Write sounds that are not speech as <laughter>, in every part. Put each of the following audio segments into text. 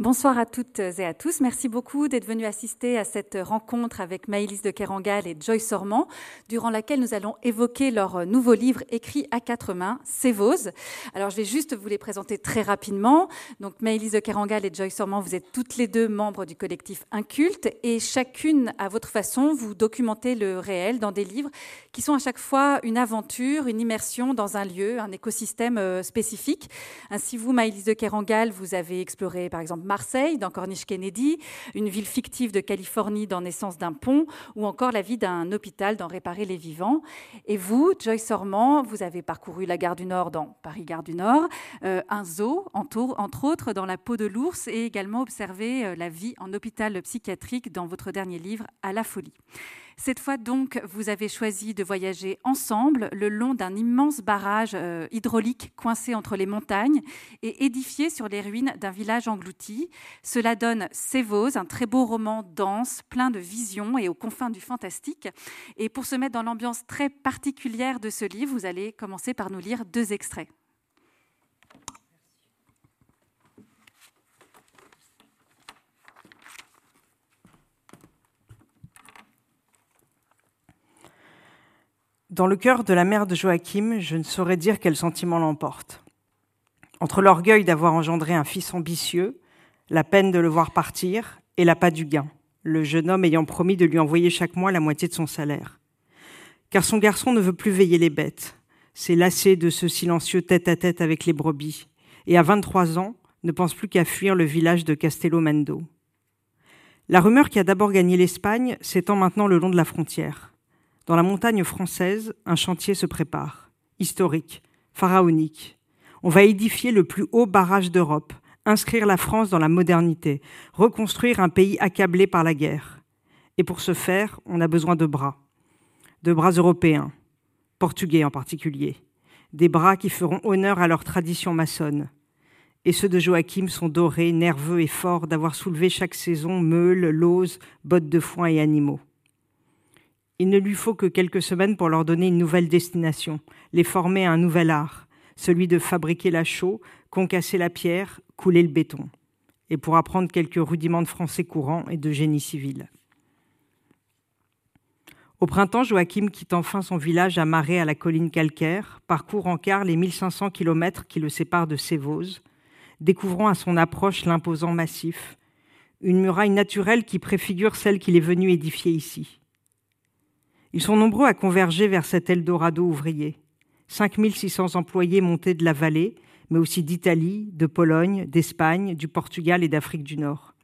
Bonsoir à toutes et à tous. Merci beaucoup d'être venus assister à cette rencontre avec Maëlys de Kerangal et Joyce Sormand, durant laquelle nous allons évoquer leur nouveau livre écrit à quatre mains, Sévose. Alors, je vais juste vous les présenter très rapidement. Donc, Maëlys de Kerangal et Joyce Sormand, vous êtes toutes les deux membres du collectif Inculte et chacune, à votre façon, vous documentez le réel dans des livres qui sont à chaque fois une aventure, une immersion dans un lieu, un écosystème euh, spécifique. Ainsi, vous, Maëlys de Kerangal, vous avez exploré, par exemple, Marseille, dans Corniche Kennedy, une ville fictive de Californie dans Naissance d'un pont, ou encore la vie d'un hôpital dans Réparer les vivants. Et vous, Joyce Sormand, vous avez parcouru la gare du Nord dans Paris Gare du Nord, euh, un zoo, entre autres, dans la peau de l'ours, et également observé euh, la vie en hôpital psychiatrique dans votre dernier livre, À la folie. Cette fois donc, vous avez choisi de voyager ensemble le long d'un immense barrage euh, hydraulique coincé entre les montagnes et édifié sur les ruines d'un village englouti. Cela donne Sévose, un très beau roman dense, plein de visions et aux confins du fantastique. Et pour se mettre dans l'ambiance très particulière de ce livre, vous allez commencer par nous lire deux extraits. Dans le cœur de la mère de Joachim, je ne saurais dire quel sentiment l'emporte. Entre l'orgueil d'avoir engendré un fils ambitieux, la peine de le voir partir et l'appât du gain, le jeune homme ayant promis de lui envoyer chaque mois la moitié de son salaire. Car son garçon ne veut plus veiller les bêtes, s'est lassé de ce silencieux tête-à-tête avec les brebis, et à 23 ans ne pense plus qu'à fuir le village de Castello Mendo. La rumeur qui a d'abord gagné l'Espagne s'étend maintenant le long de la frontière. Dans la montagne française, un chantier se prépare, historique, pharaonique. On va édifier le plus haut barrage d'Europe, inscrire la France dans la modernité, reconstruire un pays accablé par la guerre. Et pour ce faire, on a besoin de bras. De bras européens, portugais en particulier. Des bras qui feront honneur à leur tradition maçonne. Et ceux de Joachim sont dorés, nerveux et forts d'avoir soulevé chaque saison meules, lauses, bottes de foin et animaux. Il ne lui faut que quelques semaines pour leur donner une nouvelle destination, les former à un nouvel art, celui de fabriquer la chaux, concasser la pierre, couler le béton, et pour apprendre quelques rudiments de français courant et de génie civil. Au printemps, Joachim quitte enfin son village amarré à la colline calcaire, parcourt en quart les 1500 kilomètres qui le séparent de Sévose, découvrant à son approche l'imposant massif, une muraille naturelle qui préfigure celle qu'il est venu édifier ici. Ils sont nombreux à converger vers cet Eldorado ouvrier. 5600 employés montés de la vallée, mais aussi d'Italie, de Pologne, d'Espagne, du Portugal et d'Afrique du Nord.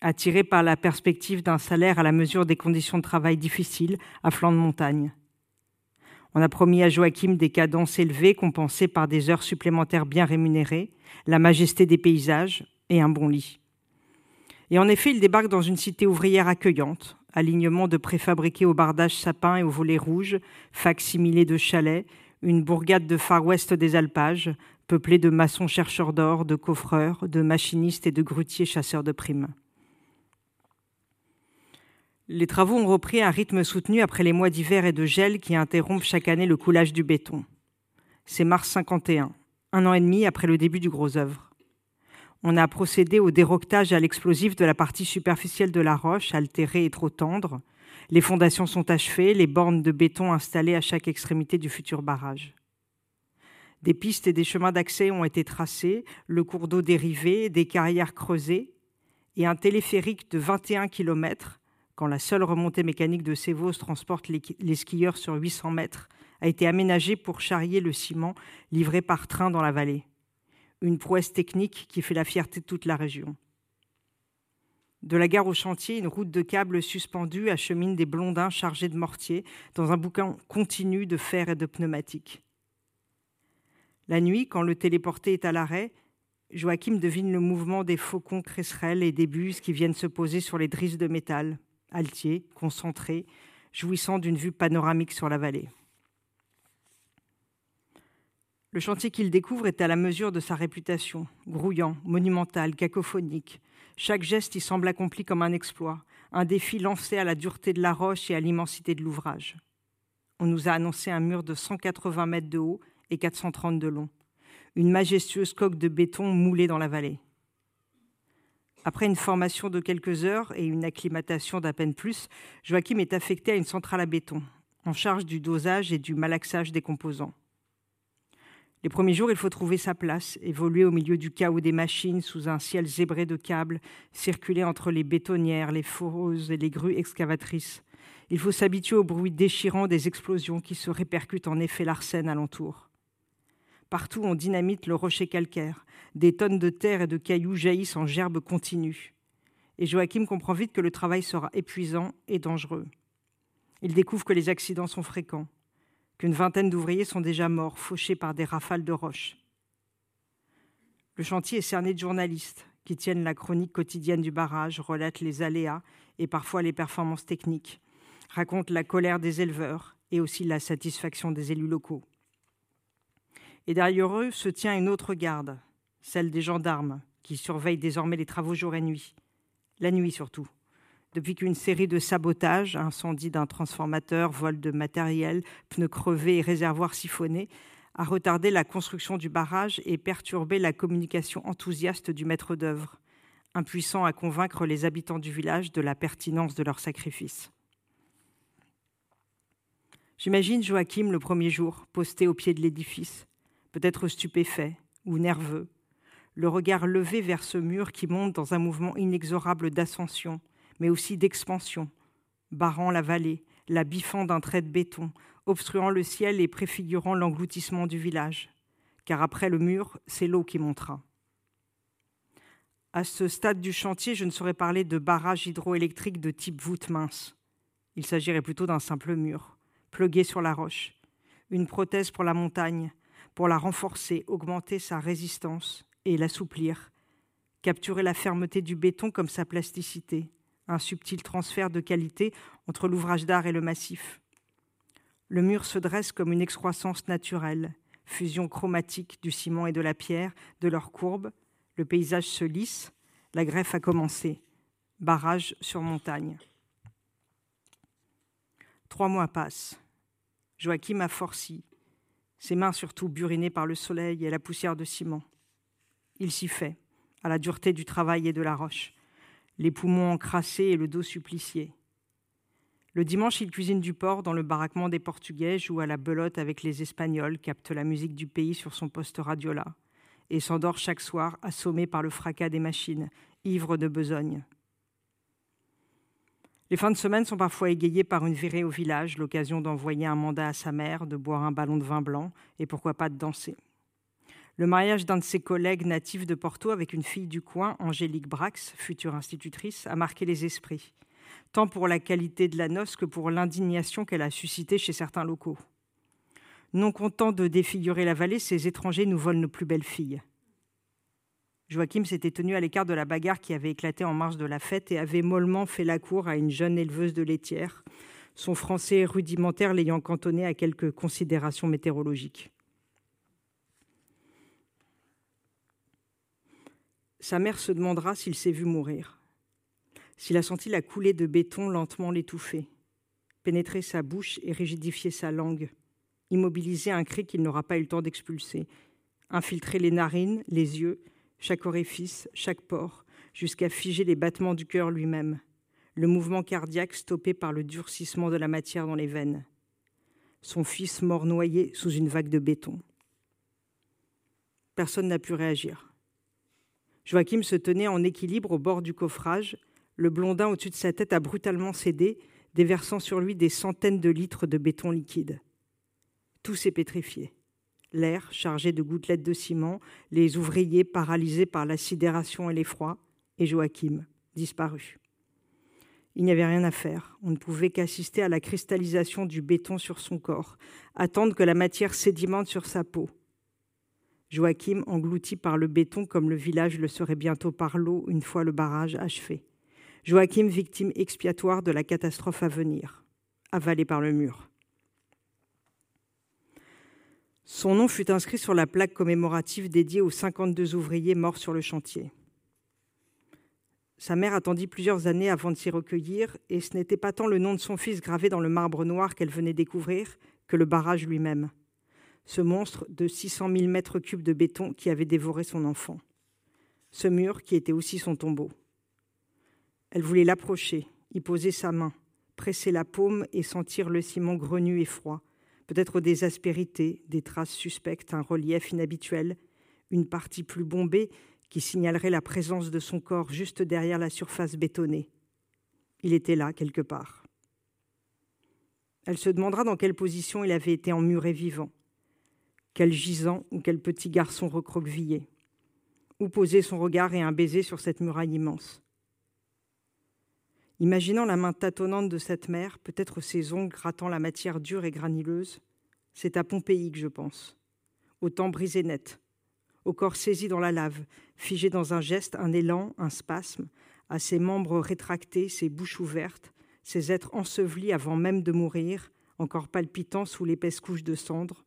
Attirés par la perspective d'un salaire à la mesure des conditions de travail difficiles à flanc de montagne. On a promis à Joachim des cadences élevées compensées par des heures supplémentaires bien rémunérées, la majesté des paysages et un bon lit. Et en effet, il débarque dans une cité ouvrière accueillante, alignement de préfabriqués au bardage sapin et au volet rouge, fac-similé de chalets, une bourgade de Far West des alpages, peuplée de maçons chercheurs d'or, de coffreurs, de machinistes et de grutiers chasseurs de primes. Les travaux ont repris un rythme soutenu après les mois d'hiver et de gel qui interrompent chaque année le coulage du béton. C'est mars 51, un an et demi après le début du gros œuvre. On a procédé au déroquetage à l'explosif de la partie superficielle de la roche, altérée et trop tendre. Les fondations sont achevées, les bornes de béton installées à chaque extrémité du futur barrage. Des pistes et des chemins d'accès ont été tracés, le cours d'eau dérivé, des carrières creusées, et un téléphérique de 21 km, quand la seule remontée mécanique de Sévos transporte les skieurs sur 800 mètres, a été aménagé pour charrier le ciment livré par train dans la vallée une prouesse technique qui fait la fierté de toute la région. De la gare au chantier, une route de câbles suspendue achemine des blondins chargés de mortiers dans un bouquin continu de fer et de pneumatiques. La nuit, quand le téléporté est à l'arrêt, Joachim devine le mouvement des faucons cresserelles et des buses qui viennent se poser sur les drisses de métal, altiers, concentrés, jouissant d'une vue panoramique sur la vallée. Le chantier qu'il découvre est à la mesure de sa réputation, grouillant, monumental, cacophonique. Chaque geste y semble accompli comme un exploit, un défi lancé à la dureté de la roche et à l'immensité de l'ouvrage. On nous a annoncé un mur de 180 mètres de haut et 430 de long, une majestueuse coque de béton moulée dans la vallée. Après une formation de quelques heures et une acclimatation d'à peine plus, Joachim est affecté à une centrale à béton, en charge du dosage et du malaxage des composants. Les premiers jours, il faut trouver sa place, évoluer au milieu du chaos des machines sous un ciel zébré de câbles, circuler entre les bétonnières, les foreuses et les grues excavatrices. Il faut s'habituer au bruit déchirant des explosions qui se répercutent en effet l'arsène alentour. Partout, on dynamite le rocher calcaire. Des tonnes de terre et de cailloux jaillissent en gerbes continues. Et Joachim comprend vite que le travail sera épuisant et dangereux. Il découvre que les accidents sont fréquents qu'une vingtaine d'ouvriers sont déjà morts, fauchés par des rafales de roches. Le chantier est cerné de journalistes qui tiennent la chronique quotidienne du barrage, relatent les aléas et parfois les performances techniques, racontent la colère des éleveurs et aussi la satisfaction des élus locaux. Et derrière eux se tient une autre garde, celle des gendarmes, qui surveillent désormais les travaux jour et nuit, la nuit surtout depuis qu'une série de sabotages, incendie d'un transformateur, vol de matériel, pneus crevés et réservoirs siphonnés, a retardé la construction du barrage et perturbé la communication enthousiaste du maître d'œuvre, impuissant à convaincre les habitants du village de la pertinence de leur sacrifice. J'imagine Joachim le premier jour, posté au pied de l'édifice, peut-être stupéfait ou nerveux, le regard levé vers ce mur qui monte dans un mouvement inexorable d'ascension, mais aussi d'expansion, barrant la vallée, la biffant d'un trait de béton, obstruant le ciel et préfigurant l'engloutissement du village. Car après le mur, c'est l'eau qui montera. À ce stade du chantier, je ne saurais parler de barrage hydroélectrique de type voûte mince. Il s'agirait plutôt d'un simple mur, plugué sur la roche, une prothèse pour la montagne, pour la renforcer, augmenter sa résistance et l'assouplir, capturer la fermeté du béton comme sa plasticité, un subtil transfert de qualité entre l'ouvrage d'art et le massif. Le mur se dresse comme une excroissance naturelle, fusion chromatique du ciment et de la pierre, de leurs courbes, le paysage se lisse, la greffe a commencé, barrage sur montagne. Trois mois passent. Joachim a forci, ses mains surtout burinées par le soleil et la poussière de ciment. Il s'y fait, à la dureté du travail et de la roche les poumons encrassés et le dos supplicié. Le dimanche, il cuisine du porc dans le baraquement des Portugais, joue à la belote avec les Espagnols, capte la musique du pays sur son poste radiola, et s'endort chaque soir, assommé par le fracas des machines, ivre de besogne. Les fins de semaine sont parfois égayées par une virée au village, l'occasion d'envoyer un mandat à sa mère, de boire un ballon de vin blanc et pourquoi pas de danser. Le mariage d'un de ses collègues natifs de Porto avec une fille du coin, Angélique Brax, future institutrice, a marqué les esprits, tant pour la qualité de la noce que pour l'indignation qu'elle a suscitée chez certains locaux. Non contents de défigurer la vallée, ces étrangers nous volent nos plus belles filles. Joachim s'était tenu à l'écart de la bagarre qui avait éclaté en marge de la fête et avait mollement fait la cour à une jeune éleveuse de laitière, son français rudimentaire l'ayant cantonné à quelques considérations météorologiques. Sa mère se demandera s'il s'est vu mourir, s'il a senti la coulée de béton lentement l'étouffer, pénétrer sa bouche et rigidifier sa langue, immobiliser un cri qu'il n'aura pas eu le temps d'expulser, infiltrer les narines, les yeux, chaque orifice, chaque pore, jusqu'à figer les battements du cœur lui-même, le mouvement cardiaque stoppé par le durcissement de la matière dans les veines. Son fils mort noyé sous une vague de béton. Personne n'a pu réagir. Joachim se tenait en équilibre au bord du coffrage. Le blondin au-dessus de sa tête a brutalement cédé, déversant sur lui des centaines de litres de béton liquide. Tout s'est pétrifié. L'air chargé de gouttelettes de ciment, les ouvriers paralysés par la sidération et l'effroi, et Joachim disparu. Il n'y avait rien à faire. On ne pouvait qu'assister à la cristallisation du béton sur son corps, attendre que la matière sédimente sur sa peau. Joachim englouti par le béton comme le village le serait bientôt par l'eau une fois le barrage achevé. Joachim victime expiatoire de la catastrophe à venir, avalé par le mur. Son nom fut inscrit sur la plaque commémorative dédiée aux 52 ouvriers morts sur le chantier. Sa mère attendit plusieurs années avant de s'y recueillir, et ce n'était pas tant le nom de son fils gravé dans le marbre noir qu'elle venait découvrir que le barrage lui-même ce monstre de 600 000 mètres cubes de béton qui avait dévoré son enfant. Ce mur qui était aussi son tombeau, Elle voulait l'approcher, y poser sa main, presser la paume et sentir le ciment grenu et froid, peut-être des aspérités, des traces suspectes, un relief inhabituel, une partie plus bombée qui signalerait la présence de son corps juste derrière la surface bétonnée. Il était là, quelque part. Elle se demandera dans quelle position il avait été emmuré vivant. Quel gisant ou quel petit garçon recroquevillé. Où poser son regard et un baiser sur cette muraille immense. Imaginant la main tâtonnante de cette mère, peut-être ses ongles grattant la matière dure et granuleuse, c'est à Pompéi que je pense. Au temps brisé net, au corps saisi dans la lave, figé dans un geste, un élan, un spasme, à ses membres rétractés, ses bouches ouvertes, ces êtres ensevelis avant même de mourir, encore palpitants sous l'épaisse couche de cendres,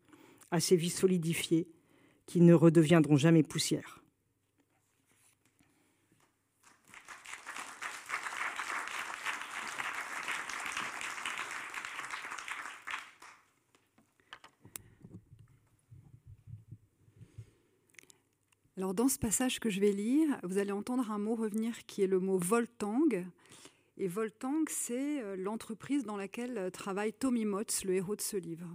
à ces vies solidifiées qui ne redeviendront jamais poussière. Alors dans ce passage que je vais lire, vous allez entendre un mot revenir qui est le mot Voltang. Et Voltang, c'est euh, l'entreprise dans laquelle euh, travaille Tommy Motz, le héros de ce livre.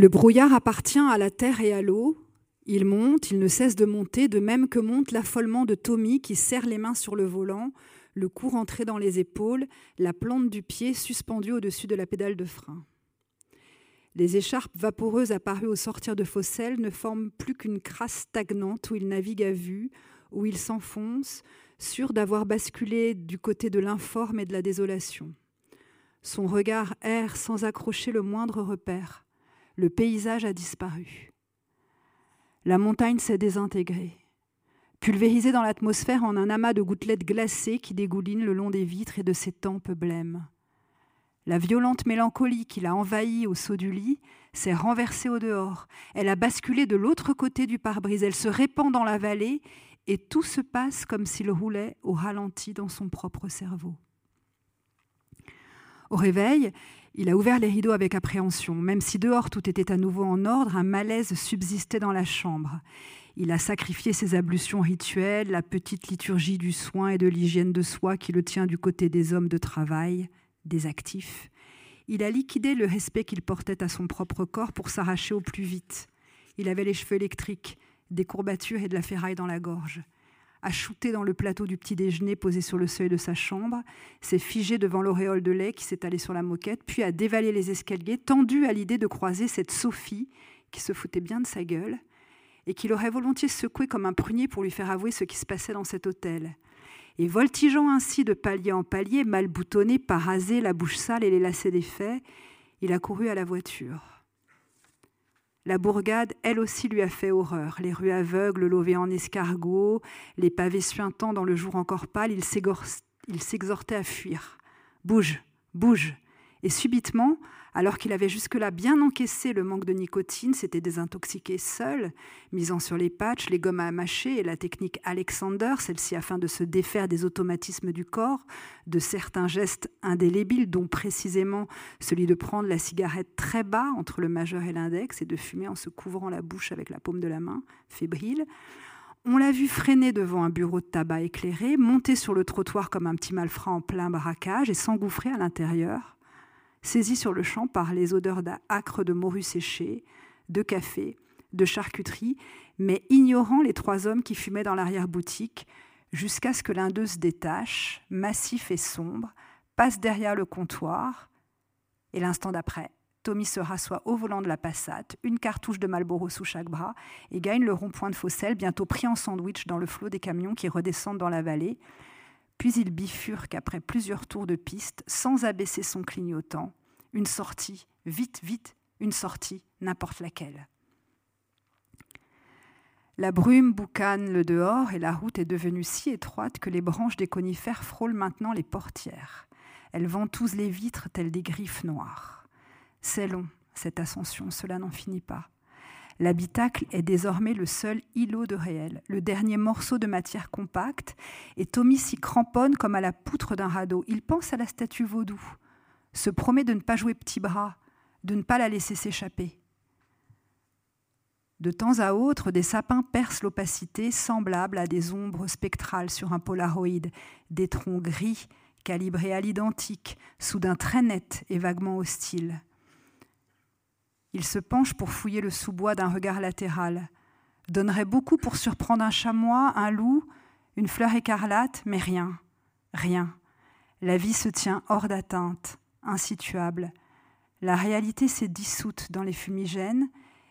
Le brouillard appartient à la terre et à l'eau. Il monte, il ne cesse de monter, de même que monte l'affolement de Tommy qui serre les mains sur le volant, le cou rentré dans les épaules, la plante du pied suspendue au-dessus de la pédale de frein. Les écharpes vaporeuses apparues au sortir de Fossel ne forment plus qu'une crasse stagnante où il navigue à vue, où il s'enfonce, sûr d'avoir basculé du côté de l'informe et de la désolation. Son regard erre sans accrocher le moindre repère. Le paysage a disparu. La montagne s'est désintégrée, pulvérisée dans l'atmosphère en un amas de gouttelettes glacées qui dégoulinent le long des vitres et de ses tempes blêmes. La violente mélancolie qui l'a envahie au saut du lit s'est renversée au dehors. Elle a basculé de l'autre côté du pare-brise. Elle se répand dans la vallée et tout se passe comme s'il roulait au ralenti dans son propre cerveau. Au réveil, il a ouvert les rideaux avec appréhension. Même si dehors tout était à nouveau en ordre, un malaise subsistait dans la chambre. Il a sacrifié ses ablutions rituelles, la petite liturgie du soin et de l'hygiène de soi qui le tient du côté des hommes de travail, des actifs. Il a liquidé le respect qu'il portait à son propre corps pour s'arracher au plus vite. Il avait les cheveux électriques, des courbatures et de la ferraille dans la gorge. A shooté dans le plateau du petit déjeuner posé sur le seuil de sa chambre, s'est figé devant l'auréole de lait qui s'étalait sur la moquette, puis a dévalé les escaliers, tendu à l'idée de croiser cette Sophie qui se foutait bien de sa gueule et qu'il aurait volontiers secoué comme un prunier pour lui faire avouer ce qui se passait dans cet hôtel. Et voltigeant ainsi de palier en palier, mal boutonné, parasé, la bouche sale et les lacets défaits, il a couru à la voiture. La bourgade, elle aussi, lui a fait horreur. Les rues aveugles, lovées en escargot, les pavés suintants dans le jour encore pâle, il s'exhortait à fuir. Bouge, bouge. Et subitement, alors qu'il avait jusque-là bien encaissé le manque de nicotine, s'était désintoxiqué seul, misant sur les patchs, les gommes à mâcher et la technique Alexander, celle-ci afin de se défaire des automatismes du corps, de certains gestes indélébiles, dont précisément celui de prendre la cigarette très bas entre le majeur et l'index et de fumer en se couvrant la bouche avec la paume de la main, fébrile. On l'a vu freiner devant un bureau de tabac éclairé, monter sur le trottoir comme un petit malfrat en plein braquage et s'engouffrer à l'intérieur saisi sur le champ par les odeurs d'âcre de morue séchée, de café, de charcuterie, mais ignorant les trois hommes qui fumaient dans l'arrière-boutique, jusqu'à ce que l'un d'eux se détache, massif et sombre, passe derrière le comptoir, et l'instant d'après, Tommy se rassoit au volant de la Passat, une cartouche de Malboro sous chaque bras, et gagne le rond-point de Fossel, bientôt pris en sandwich dans le flot des camions qui redescendent dans la vallée, puis il bifurque après plusieurs tours de piste, sans abaisser son clignotant. Une sortie, vite, vite, une sortie, n'importe laquelle. La brume boucane le dehors et la route est devenue si étroite que les branches des conifères frôlent maintenant les portières. Elles ventousent les vitres telles des griffes noires. C'est long, cette ascension, cela n'en finit pas. L'habitacle est désormais le seul îlot de réel, le dernier morceau de matière compacte, et Tommy s'y cramponne comme à la poutre d'un radeau. Il pense à la statue vaudou, se promet de ne pas jouer petit bras, de ne pas la laisser s'échapper. De temps à autre, des sapins percent l'opacité, semblables à des ombres spectrales sur un polaroïde, des troncs gris, calibrés à l'identique, soudain très nets et vaguement hostiles. Il se penche pour fouiller le sous-bois d'un regard latéral. Donnerait beaucoup pour surprendre un chamois, un loup, une fleur écarlate, mais rien, rien. La vie se tient hors d'atteinte, insituable. La réalité s'est dissoute dans les fumigènes,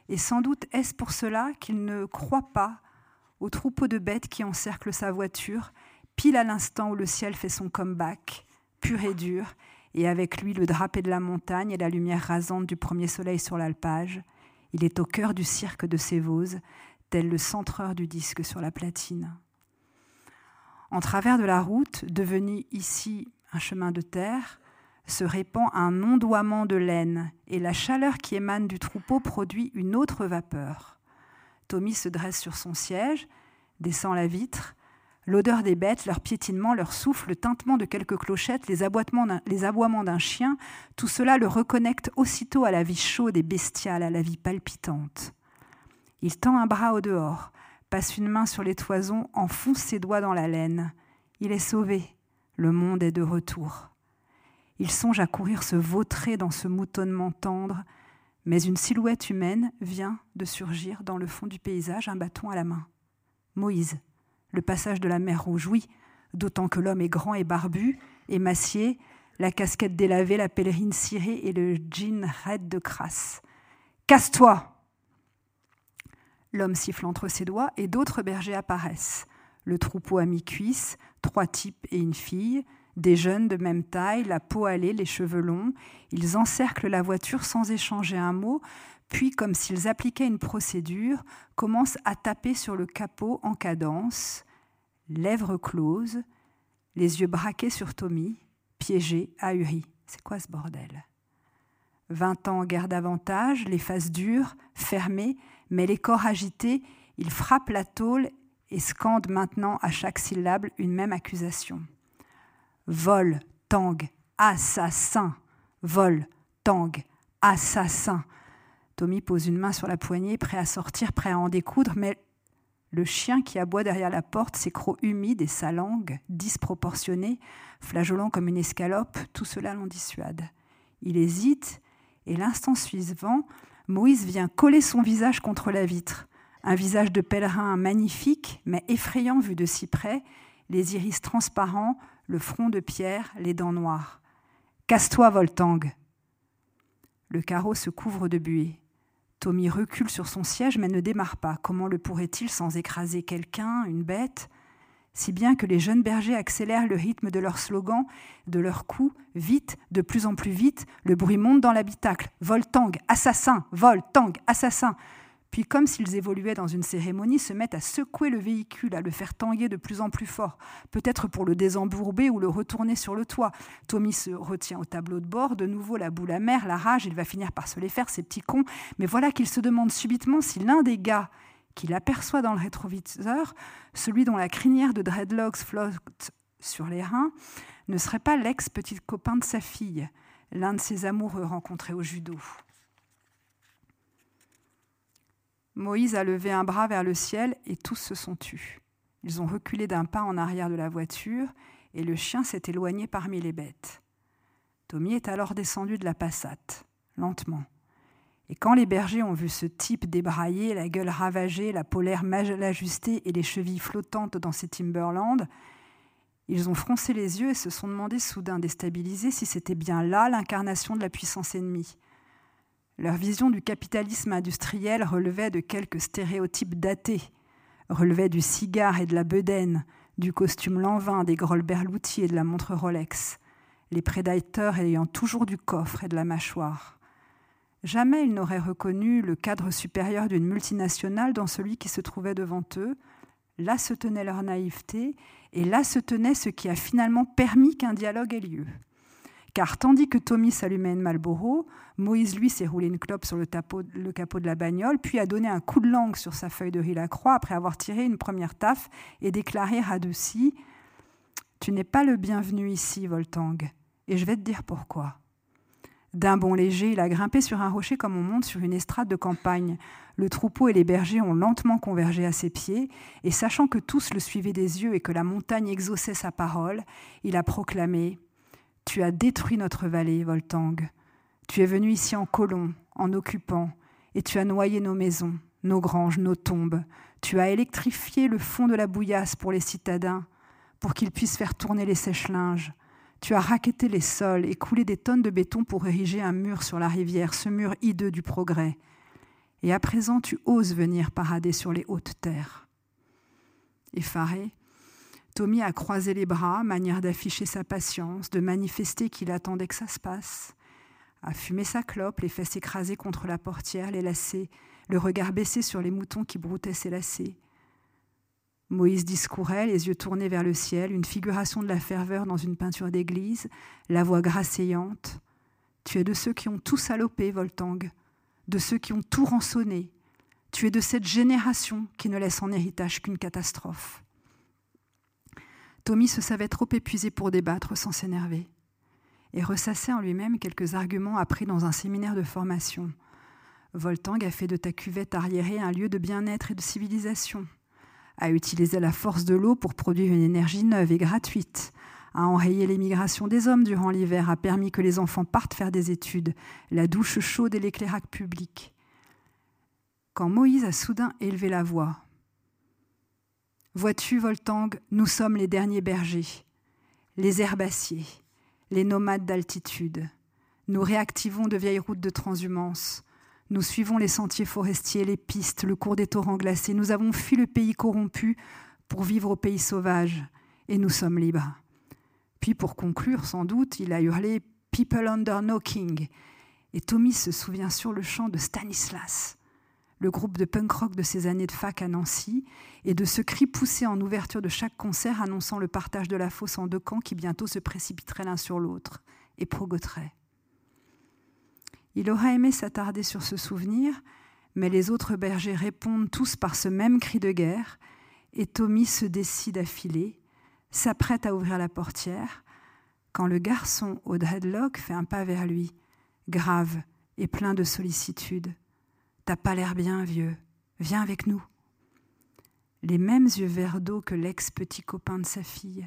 et sans doute est-ce pour cela qu'il ne croit pas au troupeau de bêtes qui encerclent sa voiture, pile à l'instant où le ciel fait son comeback, pur et dur, et avec lui le drapé de la montagne et la lumière rasante du premier soleil sur l'alpage. Il est au cœur du cirque de Sévose, tel le centreur du disque sur la platine. En travers de la route, devenue ici un chemin de terre, se répand un ondoiement de laine, et la chaleur qui émane du troupeau produit une autre vapeur. Tommy se dresse sur son siège, descend la vitre. L'odeur des bêtes, leur piétinement, leur souffle, le tintement de quelques clochettes, les, les aboiements d'un chien, tout cela le reconnecte aussitôt à la vie chaude et bestiale, à la vie palpitante. Il tend un bras au dehors, passe une main sur les toisons, enfonce ses doigts dans la laine. Il est sauvé. Le monde est de retour. Il songe à courir se vautrer dans ce moutonnement tendre, mais une silhouette humaine vient de surgir dans le fond du paysage, un bâton à la main. Moïse, le passage de la mer Rouge, oui, d'autant que l'homme est grand et barbu, émacié, la casquette délavée, la pèlerine cirée et le jean raide de crasse. Casse-toi L'homme siffle entre ses doigts et d'autres bergers apparaissent. Le troupeau à mi-cuisse, trois types et une fille, des jeunes de même taille, la peau hâlée, les cheveux longs. Ils encerclent la voiture sans échanger un mot, puis, comme s'ils appliquaient une procédure, commencent à taper sur le capot en cadence, lèvres closes, les yeux braqués sur Tommy, piégé, ahuri. C'est quoi ce bordel? Vingt ans guerre davantage, les faces dures, fermées, mais les corps agités, ils frappent la tôle et scandent maintenant à chaque syllabe une même accusation. Vol, tang, assassin. Vol, tang, assassin. Tommy pose une main sur la poignée, prêt à sortir, prêt à en découdre, mais le chien qui aboie derrière la porte, ses crocs humides et sa langue disproportionnée, flageolant comme une escalope, tout cela l'en dissuade. Il hésite, et l'instant suivant, Moïse vient coller son visage contre la vitre. Un visage de pèlerin magnifique, mais effrayant vu de si près, les iris transparents, le front de pierre, les dents noires. Casse-toi, Voltang Le carreau se couvre de buée. Tommy recule sur son siège mais ne démarre pas. Comment le pourrait-il sans écraser quelqu'un, une bête? Si bien que les jeunes bergers accélèrent le rythme de leur slogan, de leurs coups, vite, de plus en plus vite, le bruit monte dans l'habitacle. Voltang, assassin, vol, tang, assassin. Puis, comme s'ils évoluaient dans une cérémonie, se mettent à secouer le véhicule, à le faire tanguer de plus en plus fort, peut-être pour le désembourber ou le retourner sur le toit. Tommy se retient au tableau de bord, de nouveau la boule amère, la rage, il va finir par se les faire, ces petits cons. Mais voilà qu'il se demande subitement si l'un des gars qu'il aperçoit dans le rétroviseur, celui dont la crinière de dreadlocks flotte sur les reins, ne serait pas l'ex-petit copain de sa fille, l'un de ses amoureux rencontrés au judo. Moïse a levé un bras vers le ciel et tous se sont tus. Ils ont reculé d'un pas en arrière de la voiture et le chien s'est éloigné parmi les bêtes. Tommy est alors descendu de la passate, lentement. Et quand les bergers ont vu ce type débraillé, la gueule ravagée, la polaire mal ajustée et les chevilles flottantes dans ces Timberland, ils ont froncé les yeux et se sont demandé soudain déstabilisés si c'était bien là l'incarnation de la puissance ennemie. Leur vision du capitalisme industriel relevait de quelques stéréotypes datés, relevait du cigare et de la bedaine, du costume lanvin, des grolles et de la montre Rolex, les prédateurs ayant toujours du coffre et de la mâchoire. Jamais ils n'auraient reconnu le cadre supérieur d'une multinationale dans celui qui se trouvait devant eux. Là se tenait leur naïveté, et là se tenait ce qui a finalement permis qu'un dialogue ait lieu. Car tandis que Tommy s'allumait une Malboro, Moïse, lui, s'est roulé une clope sur le, capot de la bagnole, puis a donné un coup de langue sur sa feuille de riz la croix après avoir tiré une première taffe et déclaré radouci Tu n'es pas le bienvenu ici, Voltang, et je vais te dire pourquoi. D'un bond léger, il a grimpé sur un rocher comme on monte sur une estrade de campagne. Le troupeau et les bergers ont lentement convergé à ses pieds, et sachant que tous le suivaient des yeux et que la montagne exauçait sa parole, il a proclamé Tu as détruit notre vallée, Voltang. Tu es venu ici en colon, en occupant, et tu as noyé nos maisons, nos granges, nos tombes. Tu as électrifié le fond de la bouillasse pour les citadins, pour qu'ils puissent faire tourner les sèche-linges. Tu as raquetté les sols et coulé des tonnes de béton pour ériger un mur sur la rivière, ce mur hideux du progrès. Et à présent, tu oses venir parader sur les hautes terres. Effaré, Tommy a croisé les bras, manière d'afficher sa patience, de manifester qu'il attendait que ça se passe, a fumé sa clope, les fesses écrasées contre la portière, les lacets, le regard baissé sur les moutons qui broutaient ses lacets. Moïse discourait, les yeux tournés vers le ciel, une figuration de la ferveur dans une peinture d'église, la voix grasseillante. Tu es de ceux qui ont tout salopé, Voltang, de ceux qui ont tout rançonné. Tu es de cette génération qui ne laisse en héritage qu'une catastrophe. Tommy se savait trop épuisé pour débattre sans s'énerver et ressassait en lui-même quelques arguments appris dans un séminaire de formation. Voltang a fait de ta cuvette arriérée un lieu de bien-être et de civilisation a utilisé la force de l'eau pour produire une énergie neuve et gratuite, a enrayé l'émigration des hommes durant l'hiver, a permis que les enfants partent faire des études, la douche chaude et l'éclairage public. Quand Moïse a soudain élevé la voix, Vois-tu, Voltang, nous sommes les derniers bergers, les herbaciers, les nomades d'altitude. Nous réactivons de vieilles routes de transhumance. Nous suivons les sentiers forestiers, les pistes, le cours des torrents glacés. Nous avons fui le pays corrompu pour vivre au pays sauvage, et nous sommes libres. Puis, pour conclure, sans doute, il a hurlé People under no king. Et Tommy se souvient sur le chant de Stanislas, le groupe de punk rock de ses années de fac à Nancy, et de ce cri poussé en ouverture de chaque concert annonçant le partage de la fosse en deux camps qui bientôt se précipiteraient l'un sur l'autre et progoteraient. Il aurait aimé s'attarder sur ce souvenir, mais les autres bergers répondent tous par ce même cri de guerre, et Tommy se décide à filer, s'apprête à ouvrir la portière, quand le garçon au dreadlock fait un pas vers lui, grave et plein de sollicitude. T'as pas l'air bien, vieux. Viens avec nous. Les mêmes yeux verts d'eau que l'ex-petit copain de sa fille,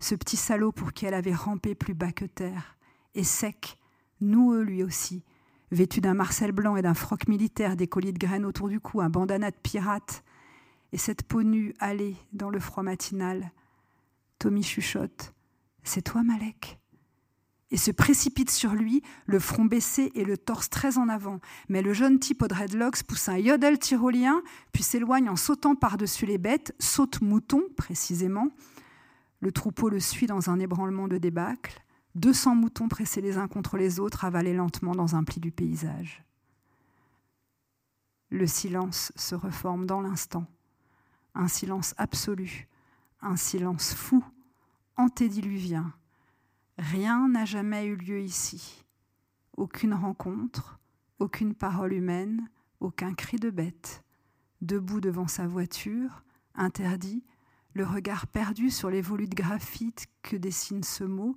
ce petit salaud pour qui elle avait rampé plus bas que terre, et sec, noueux lui aussi, vêtu d'un marcel blanc et d'un froc militaire, des colliers de graines autour du cou, un bandana de pirate, et cette peau nue allée dans le froid matinal. Tommy chuchote C'est toi, Malek? Et se précipite sur lui, le front baissé et le torse très en avant. Mais le jeune type au dreadlocks pousse un yodel tyrolien, puis s'éloigne en sautant par-dessus les bêtes, saute mouton précisément. Le troupeau le suit dans un ébranlement de débâcle. 200 moutons pressés les uns contre les autres avalés lentement dans un pli du paysage. Le silence se reforme dans l'instant, un silence absolu, un silence fou, antédiluvien. Rien n'a jamais eu lieu ici. Aucune rencontre, aucune parole humaine, aucun cri de bête. Debout devant sa voiture, interdit, le regard perdu sur les volutes de graphite que dessine ce mot,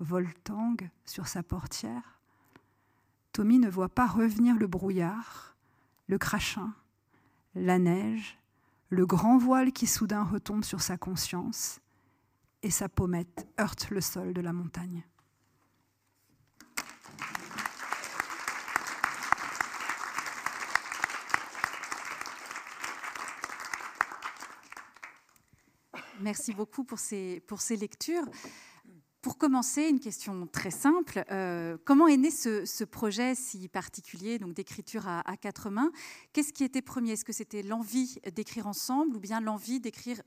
Voltang sur sa portière. Tommy ne voit pas revenir le brouillard, le crachin, la neige, le grand voile qui soudain retombe sur sa conscience, et sa pommette heurte le sol de la montagne. Merci beaucoup pour ces, pour ces lectures. Pour commencer, une question très simple. Euh, comment est né ce, projet si particulier donc d'écriture à, quatre mains? Qu'est-ce qui était premier? Est-ce que c'était l'envie d'écrire ensemble ou bien l'envie d'écrire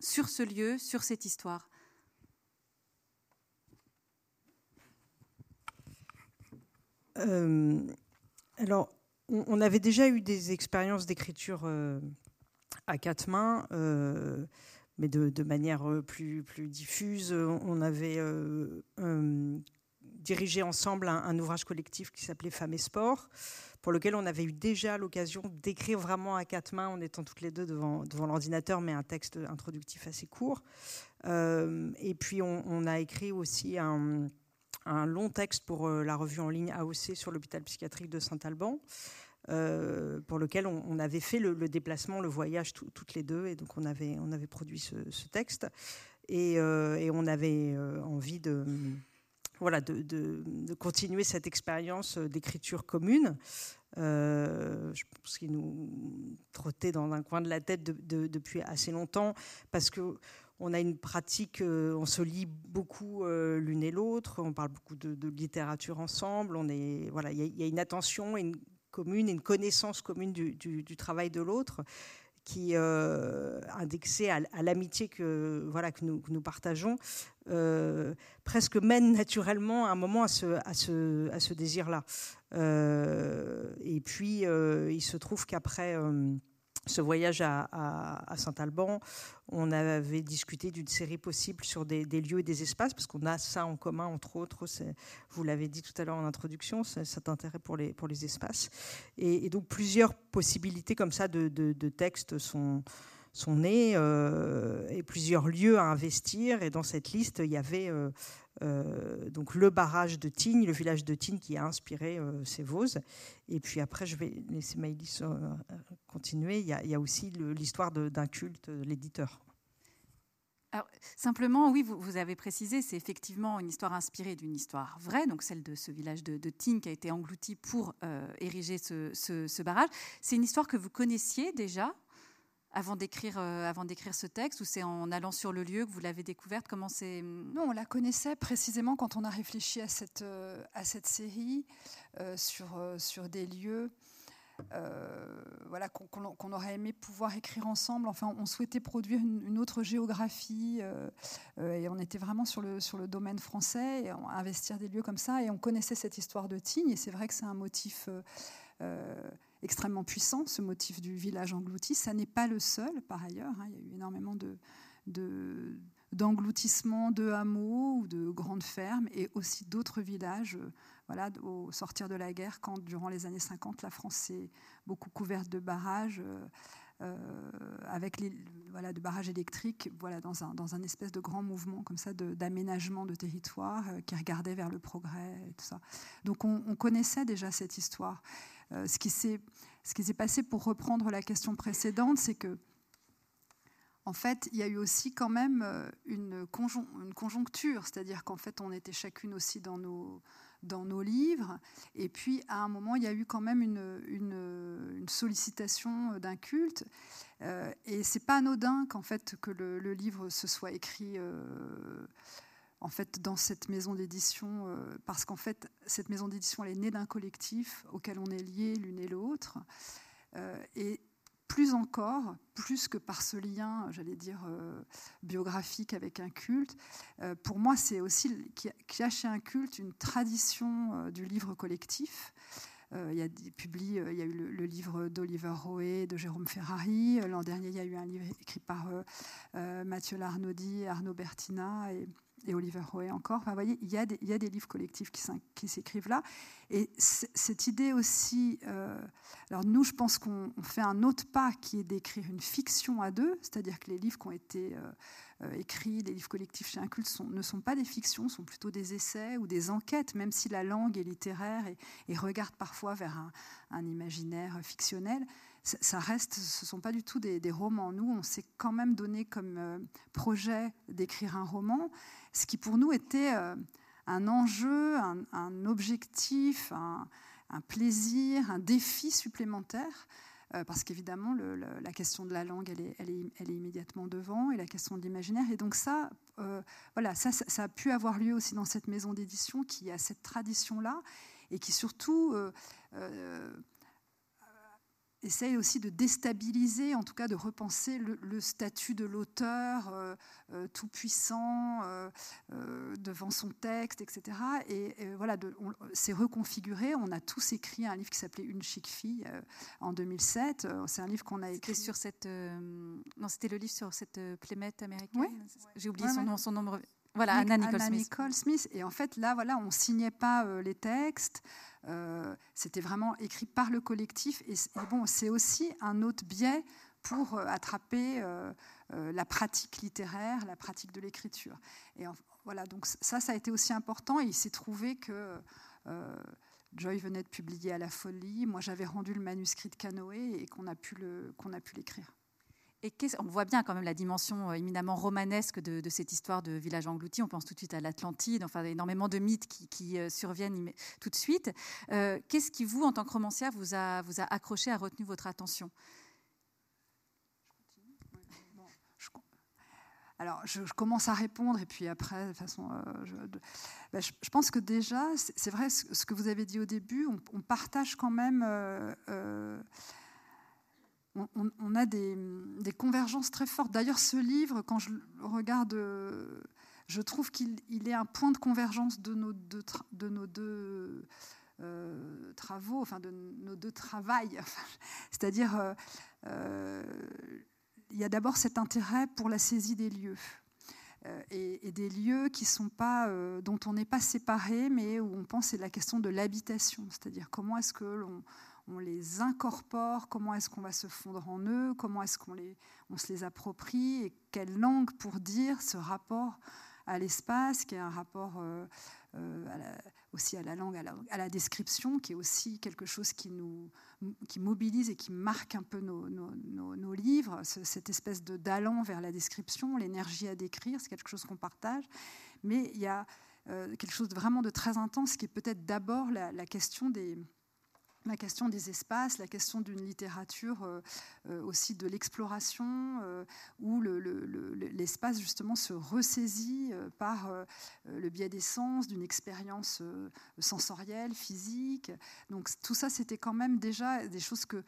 sur ce lieu, sur cette histoire? Alors, on, avait déjà eu des expériences d'écriture euh, à quatre mains mais de, manière euh, plus, diffuse. On avait euh, dirigé ensemble un, ouvrage collectif qui s'appelait Femmes et Sport, pour lequel on avait eu déjà l'occasion d'écrire vraiment à quatre mains en étant toutes les deux devant, l'ordinateur, mais un texte introductif assez court. Euh, et puis on, a écrit aussi un, un long texte pour la revue en ligne AOC sur l'hôpital psychiatrique de Saint-Alban. pour lequel on, avait fait le, déplacement, le voyage toutes les deux, et donc on avait, produit ce, texte, et, et, on avait envie de, voilà, de, continuer cette expérience d'écriture commune. Euh, je pense qu'il nous trottait dans un coin de la tête depuis assez longtemps, parce que on a une pratique, euh, on se lit beaucoup euh, l'une et l'autre, on parle beaucoup de, littérature ensemble, on est, voilà, il y, a une attention une commune, une connaissance commune du, travail de l'autre qui euh, indexé à, l'amitié que voilà que nous, partageons presque mène naturellement à un moment à ce, à ce, à ce désir-là. Euh, et puis il se trouve qu'après ce voyage à, Saint-Alban, on avait discuté d'une série possible sur des, lieux et des espaces, parce qu'on a ça en commun, entre autres, vous l'avez dit tout à l'heure en introduction, cet intérêt pour les, espaces. Et, donc plusieurs possibilités comme ça de, de textes sont, sont nés euh, et plusieurs lieux à investir. Et dans cette liste, il y avait euh, euh, donc le barrage de Tignes, le village de Tignes qui a inspiré ces Vosges. Et puis après, je vais laisser Maïlis continuer. Il y, a, il y a aussi l'histoire d'un culte, l'éditeur. Alors, simplement, oui, vous, vous avez précisé, c'est effectivement une histoire inspirée d'une histoire vraie, donc celle de ce village de, de Tignes qui a été englouti pour ériger ce, ce, ce barrage. C'est une histoire que vous connaissiez déjà avant d'écrire euh, avant d'écrire ce texte ou c'est en allant sur le lieu que vous l'avez découverte? Comment c'est? Non on la connaissait précisément quand on a réfléchi à cette euh, à cette série euh, sur sur des lieux voilà qu'on aurait aimé pouvoir écrire ensemble enfin on souhaitait produire une, autre géographie et on était vraiment sur le sur le domaine français et investir des lieux comme ça et on connaissait cette histoire de Tignes et c'est vrai que c'est un motif extrêmement puissant, ce motif du village englouti. Ça n'est pas le seul, par ailleurs. Hein. Il y a eu énormément de, d'engloutissement de, hameaux ou de grandes fermes et aussi d'autres villages euh, voilà, au sortir de la guerre, quand durant les années 50, la France s'est beaucoup couverte de barrages. Euh, euh, avec les, voilà, de barrages électriques, voilà, dans un, dans un espèce de grand mouvement comme ça d'aménagement de, territoire qui regardait vers le progrès et tout ça. Donc on, on connaissait déjà cette histoire. Euh, ce qui s'est passé pour reprendre la question précédente, c'est que en fait, il y a eu aussi quand même euh, une, conjoncture, c'est-à-dire qu'en fait, on était chacune aussi dans nos, dans nos livres, et puis à un moment, il y a eu quand même une, sollicitation d'un culte, euh, et c'est pas anodin qu'en fait que le, livre se soit écrit en fait dans cette maison d'édition euh, parce qu'en fait cette maison d'édition elle est née d'un collectif auquel on est liés l'une et l'autre. Euh, et plus encore, plus que par ce lien, j'allais dire, euh, biographique avec un culte, pour moi, c'est aussi qu'il y a chez un culte une tradition du livre collectif. il, y a, publie, il y a eu le, livre d'Oliver Roé, de Jérôme Ferrari. L'an dernier, il y a eu un livre écrit par Mathieu Larnaudy, Arnaud Bertina et, et Oliver Roy encore. Vous voyez, il y, a des, livres collectifs qui, s'écrivent là. Et cette idée aussi, euh, alors nous, je pense qu'on fait un autre pas qui est d'écrire une fiction à deux, c'est-à-dire que les livres qui ont été euh, euh, écrits, les livres collectifs chez un culte, sont, ne sont pas des fictions, sont plutôt des essais ou des enquêtes, même si la langue est littéraire et, regarde parfois vers un imaginaire fictionnel ça reste, ce ne sont pas du tout des, romans. Nous, on s'est quand même donné comme euh, projet d'écrire un roman, ce qui pour nous était euh, un enjeu, un, objectif, un, plaisir, un défi supplémentaire. Euh, parce qu'évidemment, la question de la langue, elle est, immédiatement devant, et la question de l'imaginaire. Et donc ça, voilà, ça, ça, a pu avoir lieu aussi dans cette maison d'édition qui a cette tradition-là, et qui surtout essaye aussi de déstabiliser, en tout cas de repenser le, statut de l'auteur euh, euh, tout puissant euh, devant son texte, etc. Et, voilà, c'est reconfiguré. On a tous écrit un livre qui s'appelait Une chic fille en 2007. C'est un livre qu'on a écrit sur cette. non, c'était le livre sur cette playmate américaine. J'ai oublié son nom, son nom. Voilà, Anna Nicole, Smith. Et en fait, là, voilà, on signait pas les textes. Euh, c'était vraiment écrit par le collectif. Et, bon, c'est aussi un autre biais pour euh, attraper euh, la pratique littéraire, la pratique de l'écriture. Et voilà, donc ça, ça a été aussi important. Et il s'est trouvé que Joy venait de publier à la folie. Moi, j'avais rendu le manuscrit de Canoë et qu'on a pu l'écrire. Et on voit bien quand même la dimension euh, éminemment romanesque de, cette histoire de village englouti. On pense tout de suite à l'Atlantide, enfin énormément de mythes qui, euh, surviennent tout de suite. Euh, qu'est-ce qui, vous, en tant que romancière, vous a, accroché, a retenu votre attention? Alors, je, commence à répondre et puis après, de façon, ben, je, pense que déjà, c'est vrai ce que vous avez dit au début, on, partage quand même on, a des, convergences très fortes. D'ailleurs, ce livre, quand je le regarde, je trouve qu'il est un point de convergence de nos deux, euh, travaux, enfin de nos deux travails. <laughs> C'est-à-dire, euh, euh, il y a d'abord cet intérêt pour la saisie des lieux. Et, et, des lieux qui sont pas, dont on n'est pas séparé, mais où on pense c'est la question de l'habitation, c'est-à-dire comment est-ce que l'on on les incorpore, comment est-ce qu'on va se fondre en eux, comment est-ce qu'on les, on se les approprie, et quelle langue pour dire ce rapport à l'espace, qui est un rapport euh, euh, aussi à la langue, à la, description, qui est aussi quelque chose qui nous qui mobilise et qui marque un peu nos, livres, cette espèce de d'allant vers la description, l'énergie à décrire, c'est quelque chose qu'on partage. Mais il y a euh, quelque chose de vraiment de très intense qui est peut-être d'abord la question des la question des espaces, la question d'une littérature euh, euh, aussi de l'exploration, euh, où l'espace justement se ressaisit par le biais des sens, d'une expérience sensorielle, physique. Donc tout ça, c'était quand même déjà des choses que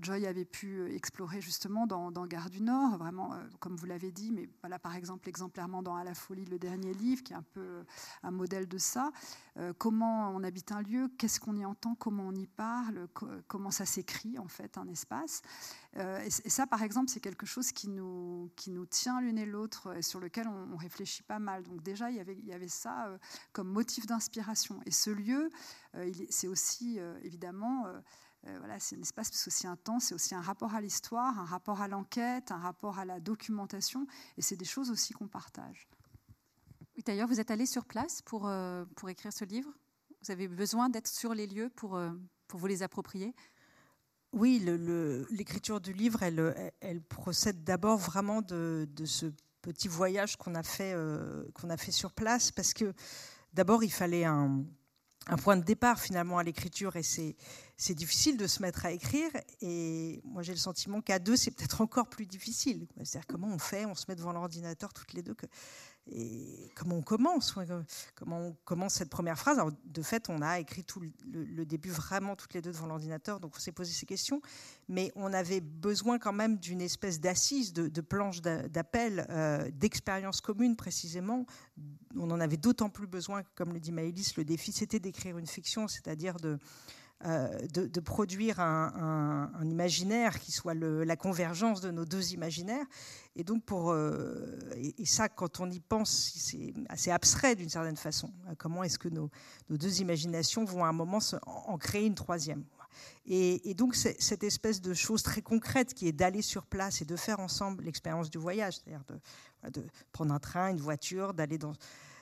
Joy avait pu explorer justement dans, Gare du Nord, vraiment, comme vous l'avez dit, mais voilà par exemple exemplairement dans À la folie, le dernier livre, qui est un peu un modèle de ça. comment on habite un lieu, qu'est-ce qu'on y entend, comment on y parle comment ça s'écrit en fait un espace. Euh, et, ça, par exemple, c'est quelque chose qui nous, qui nous tient l'une et l'autre et sur lequel on, réfléchit pas mal. Donc déjà, il y avait, il y avait ça euh, comme motif d'inspiration. Et ce lieu, euh, c'est aussi évidemment... voilà, c'est un espace c'est aussi un temps, c'est aussi un rapport à l'histoire, un rapport à l'enquête, un rapport à la documentation, et c'est des choses aussi qu'on partage. D'ailleurs, vous êtes allé sur place pour, pour écrire ce livre? Vous avez besoin d'être sur les lieux pour, pour vous les approprier? Oui, l'écriture du livre, elle, procède d'abord vraiment de, ce petit voyage qu'on a, fait, euh, qu'on a fait sur place, parce que d'abord, il fallait un, un point de départ finalement à l'écriture et c'est, c'est difficile de se mettre à écrire et moi j'ai le sentiment qu'à deux c'est peut-être encore plus difficile. C'est-à-dire comment on fait, on se met devant l'ordinateur toutes les deux et comment on commence Comment on commence cette première phrase Alors, De fait, on a écrit le, début vraiment toutes les deux devant l'ordinateur, donc on s'est posé ces questions. Mais on avait besoin quand même d'une espèce d'assise, de, planche d'appel, euh, d'expérience commune précisément. On en avait d'autant plus besoin que, comme le dit Maëlys, le défi c'était d'écrire une fiction, c'est-à-dire de euh, de, produire un, imaginaire qui soit la convergence de nos deux imaginaires. Et donc, pour, euh, et, ça, quand on y pense, c'est assez abstrait d'une certaine façon. Comment est-ce que nos, deux imaginations vont à un moment en, créer une troisième? Et, donc, cette espèce de chose très concrète qui est d'aller sur place et de faire ensemble l'expérience du voyage, c'est-à-dire de, prendre un train, une voiture, d'aller dans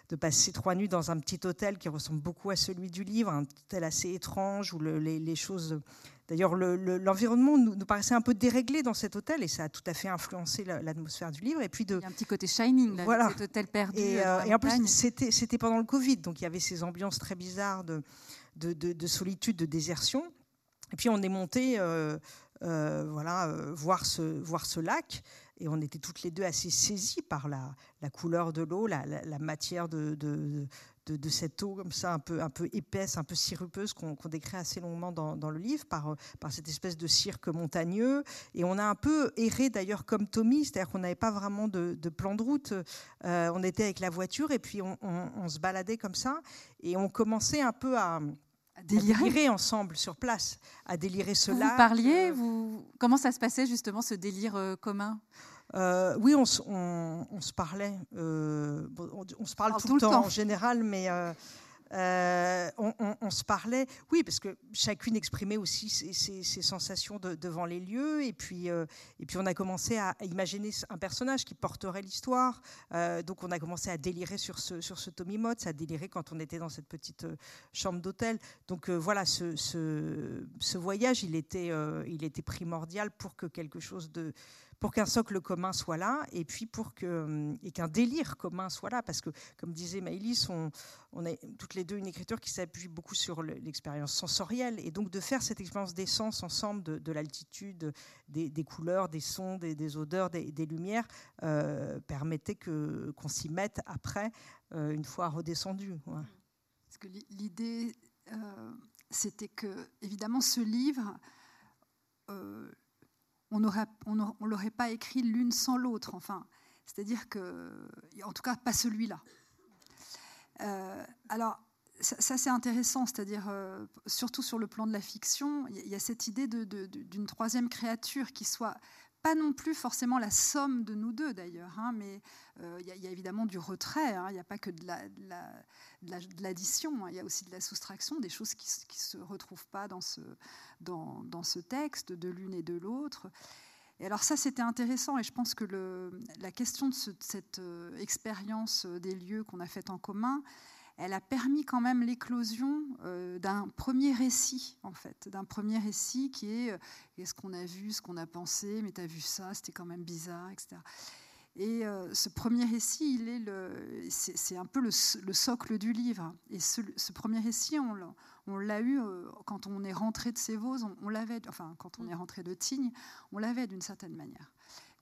de passer trois nuits dans un petit hôtel qui ressemble beaucoup à celui du livre, un hôtel assez étrange où les, choses. D'ailleurs, l'environnement nous, paraissait un peu déréglé dans cet hôtel et ça a tout à fait influencé l'atmosphère du livre. Et puis de, il y a un petit côté shining, là, voilà. cet hôtel perdu. Et, euh, en plus, c'était pendant le Covid, donc il y avait ces ambiances très bizarres de, de, solitude, de désertion. Et puis on est monté, euh, euh, voilà, voir ce, voir ce lac et on était toutes les deux assez saisies par la, couleur de l'eau, la, matière de, cette eau comme ça, un peu, épaisse, un peu sirupeuse, qu'on décrit assez longuement dans, le livre, par, par cette espèce de cirque montagneux. Et on a un peu erré d'ailleurs comme Tommy, c'est-à-dire qu'on n'avait pas vraiment de, plan de route. Euh, on était avec la voiture et puis on, se baladait comme ça. Et on commençait un peu à à délirer. ensemble sur place, à délirer cela. Vous parliez, vous... comment ça se passait justement ce délire euh, commun? Euh, oui, on, se parlait. Euh, on, se parle tout, le temps, en général, mais on, on se parlait, oui, parce que chacune exprimait aussi ses, sensations devant les lieux, et puis, euh, et puis on a commencé à imaginer un personnage qui porterait l'histoire. Euh, donc on a commencé à délirer sur ce, sur ce Tommy Motz, à délirer quand on était dans cette petite euh, chambre d'hôtel. Donc voilà, ce, ce, ce, voyage, il était, il était primordial pour que quelque chose de pour qu'un socle commun soit là et puis pour que et qu'un délire commun soit là parce que comme disait Maëlys on, on a toutes les deux une écriture qui s'appuie beaucoup sur l'expérience sensorielle et donc de faire cette expérience des sens ensemble de, l'altitude des, couleurs des sons des, odeurs des, lumières euh, permettait qu'on s'y mette après euh, une fois redescendu parce que l'idée euh, c'était que évidemment ce livre on ne l'aurait pas écrit l'une sans l'autre. Enfin, c'est-à-dire que, en tout cas, pas celui-là. Euh, alors, ça, c'est intéressant, c'est-à-dire euh, surtout sur le plan de la fiction, il y, a cette idée d'une troisième créature qui soit pas non plus forcément la somme de nous deux d'ailleurs, hein, mais euh, il y, a évidemment du retrait, hein. il n'y a pas que de l'addition, hein. il y a aussi de la soustraction, des choses qui ne se retrouvent pas dans ce, texte, de l'une et de l'autre. Et alors ça, c'était intéressant, et je pense que la question de, cette euh, expérience des lieux qu'on a faite en commun, elle a permis quand même l'éclosion euh, d'un premier récit, en fait, d'un premier récit qui est euh, est-ce qu'on a vu, ce qu'on a pensé, mais t'as vu ça, c'était quand même bizarre, etc. Et euh, ce premier récit, il est le, c'est, un peu le, socle du livre. Et ce, premier récit, on, on l'a eu quand on est rentré de Sévose, on, on, l'avait, enfin quand on est rentré de Tignes, on l'avait d'une certaine manière.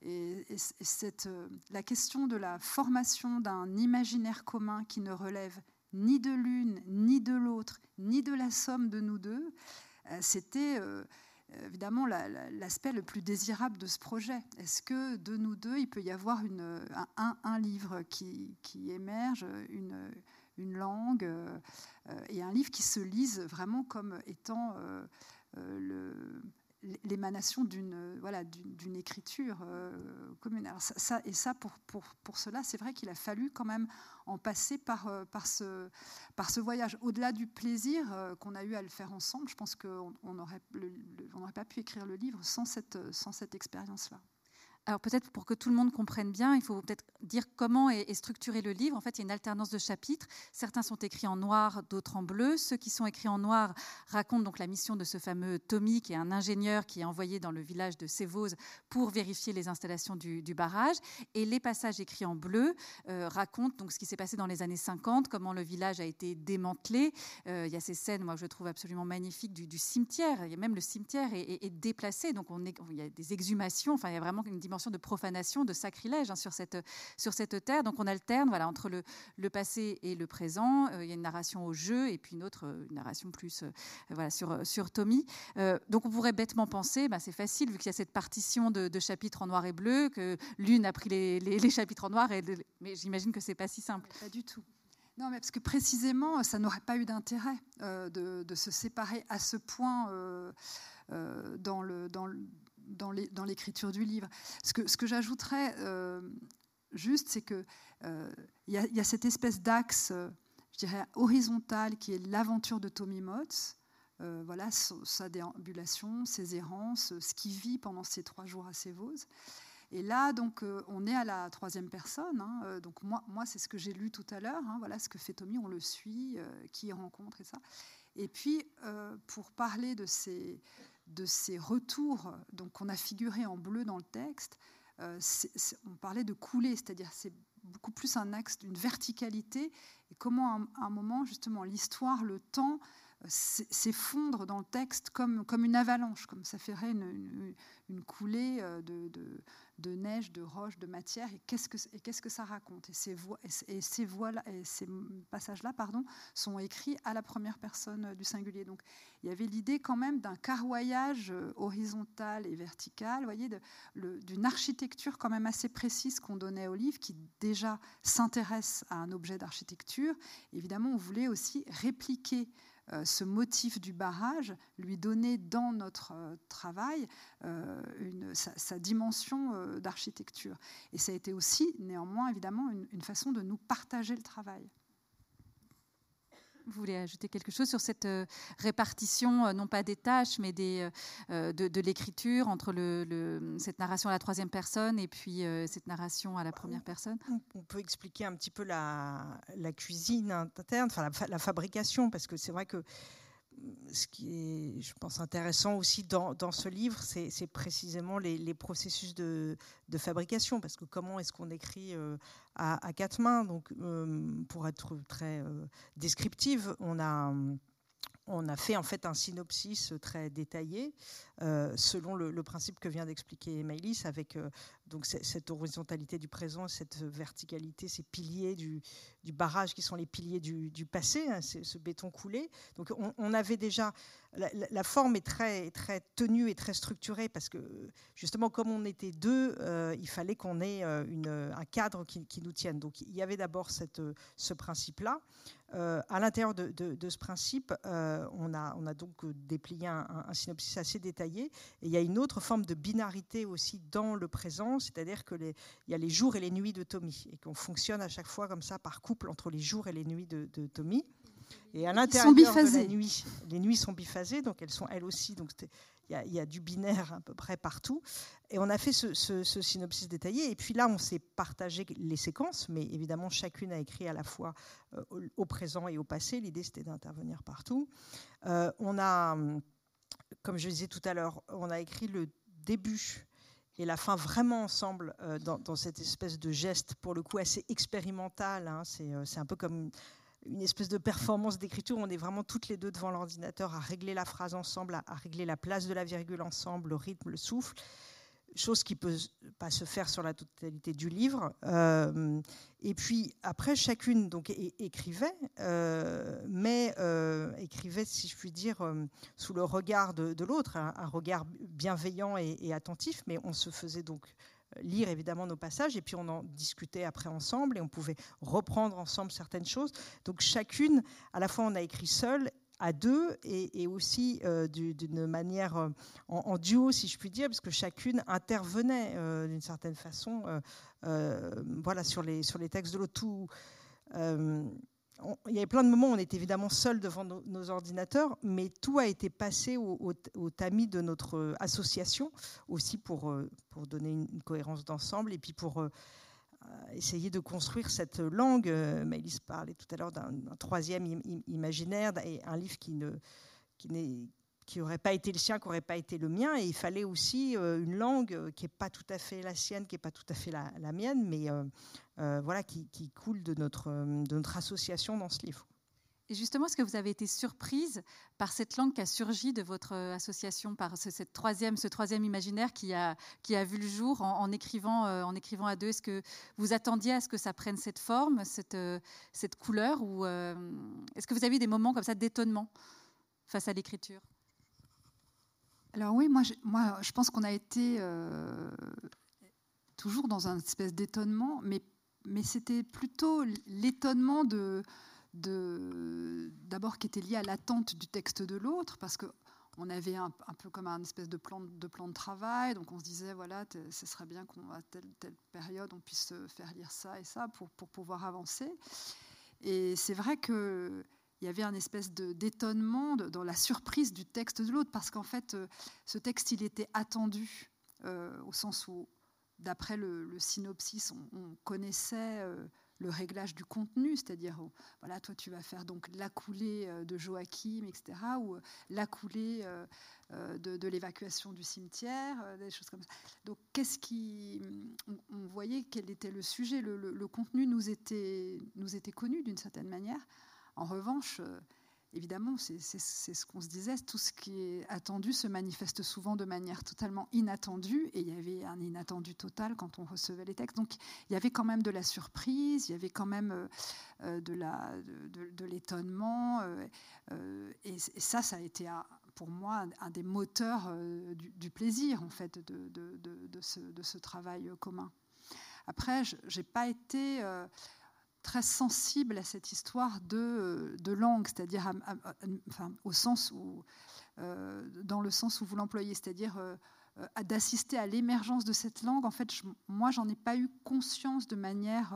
Et, et cette, la question de la formation d'un imaginaire commun qui ne relève ni de l'une, ni de l'autre, ni de la somme de nous deux, euh, c'était euh, évidemment l'aspect le plus désirable de ce projet. Est-ce que de nous deux, il peut y avoir un, livre qui, émerge, une, langue, euh, et un livre qui se lise vraiment comme étant le, l'émanation d'une voilà d'une écriture euh, commune. ça, et ça pour, pour, pour cela, c'est vrai qu'il a fallu quand même en passer par euh, par ce par ce voyage. Au-delà du plaisir euh, qu'on a eu à le faire ensemble, je pense qu'on n'aurait on n'aurait pas pu écrire le livre sans cette sans cette expérience là. Alors peut-être pour que tout le monde comprenne bien, il faut peut-être dire comment est, structuré le livre. En fait, il y a une alternance de chapitres. Certains sont écrits en noir, d'autres en bleu. Ceux qui sont écrits en noir racontent donc la mission de ce fameux Tommy, qui est un ingénieur qui est envoyé dans le village de Sévose pour vérifier les installations du, barrage. Et les passages écrits en bleu euh, racontent donc ce qui s'est passé dans les années 50, comment le village a été démantelé. Euh, il y a ces scènes, moi, je trouve absolument magnifiques du, cimetière. Il y a même le cimetière est, déplacé, donc il y a des exhumations. Enfin, il y a vraiment une dimension de profanation, de sacrilège hein, sur, cette, sur cette terre. Donc on alterne voilà, entre le, le passé et le présent. Euh, il y a une narration au jeu et puis une autre euh, une narration plus euh, voilà, sur, sur Tommy. donc on pourrait bêtement penser, bah, c'est facile vu qu'il y a cette partition de, chapitres en noir et bleu, que l'une a pris les, les, chapitres en noir, mais j'imagine que c'est pas si simple. Pas du tout. Non, mais parce que précisément, ça n'aurait pas eu d'intérêt de, de, se séparer à ce point dans, le, dans, le, dans l'écriture du livre. Ce que, j'ajouterais euh, juste, c'est qu'il euh, y, y, a cette espèce d'axe, euh, je dirais, horizontal qui est l'aventure de Tommy Motz. voilà sa déambulation, ses errances, ce qu'il vit pendant ces trois jours à Sévose. Et là, donc, on est à la troisième personne. Hein, donc moi, c'est ce que j'ai lu tout à l'heure. Hein, voilà ce que fait Tommy, on le suit, qui rencontre et ça. Et puis, pour parler de ces, de ces retours donc qu'on a figuré en bleu dans le texte, euh, on parlait de couler, c'est-à-dire c'est beaucoup plus un axe d'une verticalité et comment à un, moment justement l'histoire, le temps euh, s'effondre dans le texte comme, comme une avalanche, comme ça ferait une, une, coulée euh, de, de, de, neige, de roche, de matière. Et qu'est-ce que, et qu'est-ce que ça raconte? Et ces, voix, et ces, voix et ces passages-là pardon, sont écrits à la première personne du singulier. Donc il y avait l'idée quand même d'un carroyage euh, horizontal et vertical, voyez, d'une architecture quand même assez précise qu'on donnait au livre, qui déjà s'intéresse à un objet d'architecture. Évidemment, on voulait aussi répliquer euh, ce motif du barrage, lui donner dans notre euh, travail euh, sa, dimension d'architecture. Et ça a été aussi, néanmoins, évidemment, une, façon de nous partager le travail. Vous voulez ajouter quelque chose sur cette euh, répartition, euh, non pas des tâches, mais des, euh, de, l'écriture entre le, cette narration à la troisième personne et puis cette narration à la première personne? On peut expliquer un petit peu la, la cuisine interne, enfin la, la fabrication, parce que c'est vrai que ce qui est, je pense, intéressant aussi dans, ce livre, c'est précisément les, processus de, fabrication, parce que comment est-ce qu'on écrit euh, à, quatre mains? Donc, euh, pour être très euh, descriptive, on a on a fait en fait un synopsis très détaillé selon le, principe que vient d'expliquer Maëlys avec donc cette horizontalité du présent, cette verticalité, ces piliers du, barrage qui sont les piliers du, passé, hein, ce béton coulé. Donc on, avait déjà la, forme est très très tenue et très structurée parce que justement comme on était deux, euh, il fallait qu'on ait une, un cadre qui, nous tienne. Donc il y avait d'abord ce principe là. Euh, à l'intérieur de, ce principe, euh, on, a, on, a, donc déplié un, synopsis assez détaillé. Et il y a une autre forme de binarité aussi dans le présent, c'est-à-dire qu'il y a les jours et les nuits de Tommy, et qu'on fonctionne à chaque fois comme ça par couple entre les jours et les nuits de, Tommy. Et à l'intérieur de la nuit, les nuits sont biphasées, donc elles sont elles aussi. Donc il y, a du binaire à peu près partout. Et on a fait ce, synopsis détaillé. Et puis là, on s'est partagé les séquences, mais évidemment, chacune a écrit à la fois euh, au, présent et au passé. L'idée, c'était d'intervenir partout. Euh, on a, comme je disais tout à l'heure, on a écrit le début et la fin vraiment ensemble euh, dans, cette espèce de geste, pour le coup, assez expérimental. Hein. C'est un peu comme une espèce de performance d'écriture. On est vraiment toutes les deux devant l'ordinateur à régler la phrase ensemble, à, régler la place de la virgule ensemble, le rythme, le souffle. Chose qui peut pas se faire sur la totalité du livre. Euh, et puis après, chacune donc écrivait, euh, mais euh, écrivait, si je puis dire, sous le regard de, l'autre, un, regard bienveillant et, et, attentif. Mais on se faisait donc lire évidemment nos passages et puis on en discutait après ensemble et on pouvait reprendre ensemble certaines choses. Donc chacune, à la fois on a écrit seul à deux et, aussi euh, d'une manière euh, en, duo, si je puis dire, parce que chacune intervenait euh, d'une certaine façon voilà, sur, les, sur les textes de l'autre. Il y avait plein de moments où on était évidemment seul devant nos, ordinateurs, mais tout a été passé au, tamis de notre association, aussi pour, pour donner une, cohérence d'ensemble et puis pour essayer de construire cette langue. Maëlys parlait tout à l'heure d'un troisième imaginaire et un livre qui ne qui n'est qui n'aurait pas été le sien, qui n'aurait pas été le mien. Et il fallait aussi une langue qui n'est pas tout à fait la sienne, qui n'est pas tout à fait la, mienne, mais euh, voilà, qui, coule de notre, de notre association dans ce livre. Et justement, est-ce que vous avez été surprise par cette langue qui a surgi de votre association, par ce, troisième, ce troisième imaginaire qui a, qui a vu le jour en, écrivant, euh, en écrivant à deux? Est-ce que vous attendiez à ce que ça prenne cette forme, cette, euh, cette couleur Ou est-ce que vous avez eu des moments comme ça d'étonnement face à l'écriture? Alors oui, moi je, moi, je pense qu'on a été toujours dans un espèce d'étonnement, mais mais c'était plutôt l'étonnement de, d'abord qui était lié à l'attente du texte de l'autre, parce que on avait un, peu comme un espèce de plan de, plan de travail, donc on se disait, voilà, ce serait bien qu'à telle, telle période, on puisse faire lire ça et ça pour, pour pouvoir avancer. Et c'est vrai qu'il y avait un espèce d'étonnement dans la surprise du texte de l'autre, parce qu'en fait, euh, ce texte, il était attendu, euh, au sens où d'après le, synopsis, on, connaissait euh, le réglage du contenu, c'est-à-dire, oh, voilà, toi tu vas faire donc la coulée euh, de Joachim, etc., ou euh, la coulée de, l'évacuation du cimetière, des choses comme ça. Donc, qu'est-ce qui, on, voyait quel était le sujet, le, contenu nous était, nous était connu d'une certaine manière. En revanche, évidemment, c'est ce qu'on se disait, tout ce qui est attendu se manifeste souvent de manière totalement inattendue, et il y avait un inattendu total quand on recevait les textes. Donc il y avait quand même de la surprise, il y avait quand même euh, euh, de l'étonnement, euh, et, ça, ça a été pour moi un, des moteurs du, plaisir, en fait, de, ce, de ce, travail commun. Après, je n'ai pas été très sensible à cette histoire de, de langue, c'est-à-dire enfin, au sens où, euh, dans le sens où vous l'employez, c'est-à-dire euh, d'assister à l'émergence de cette langue. En fait, moi, j'en ai pas eu conscience de manière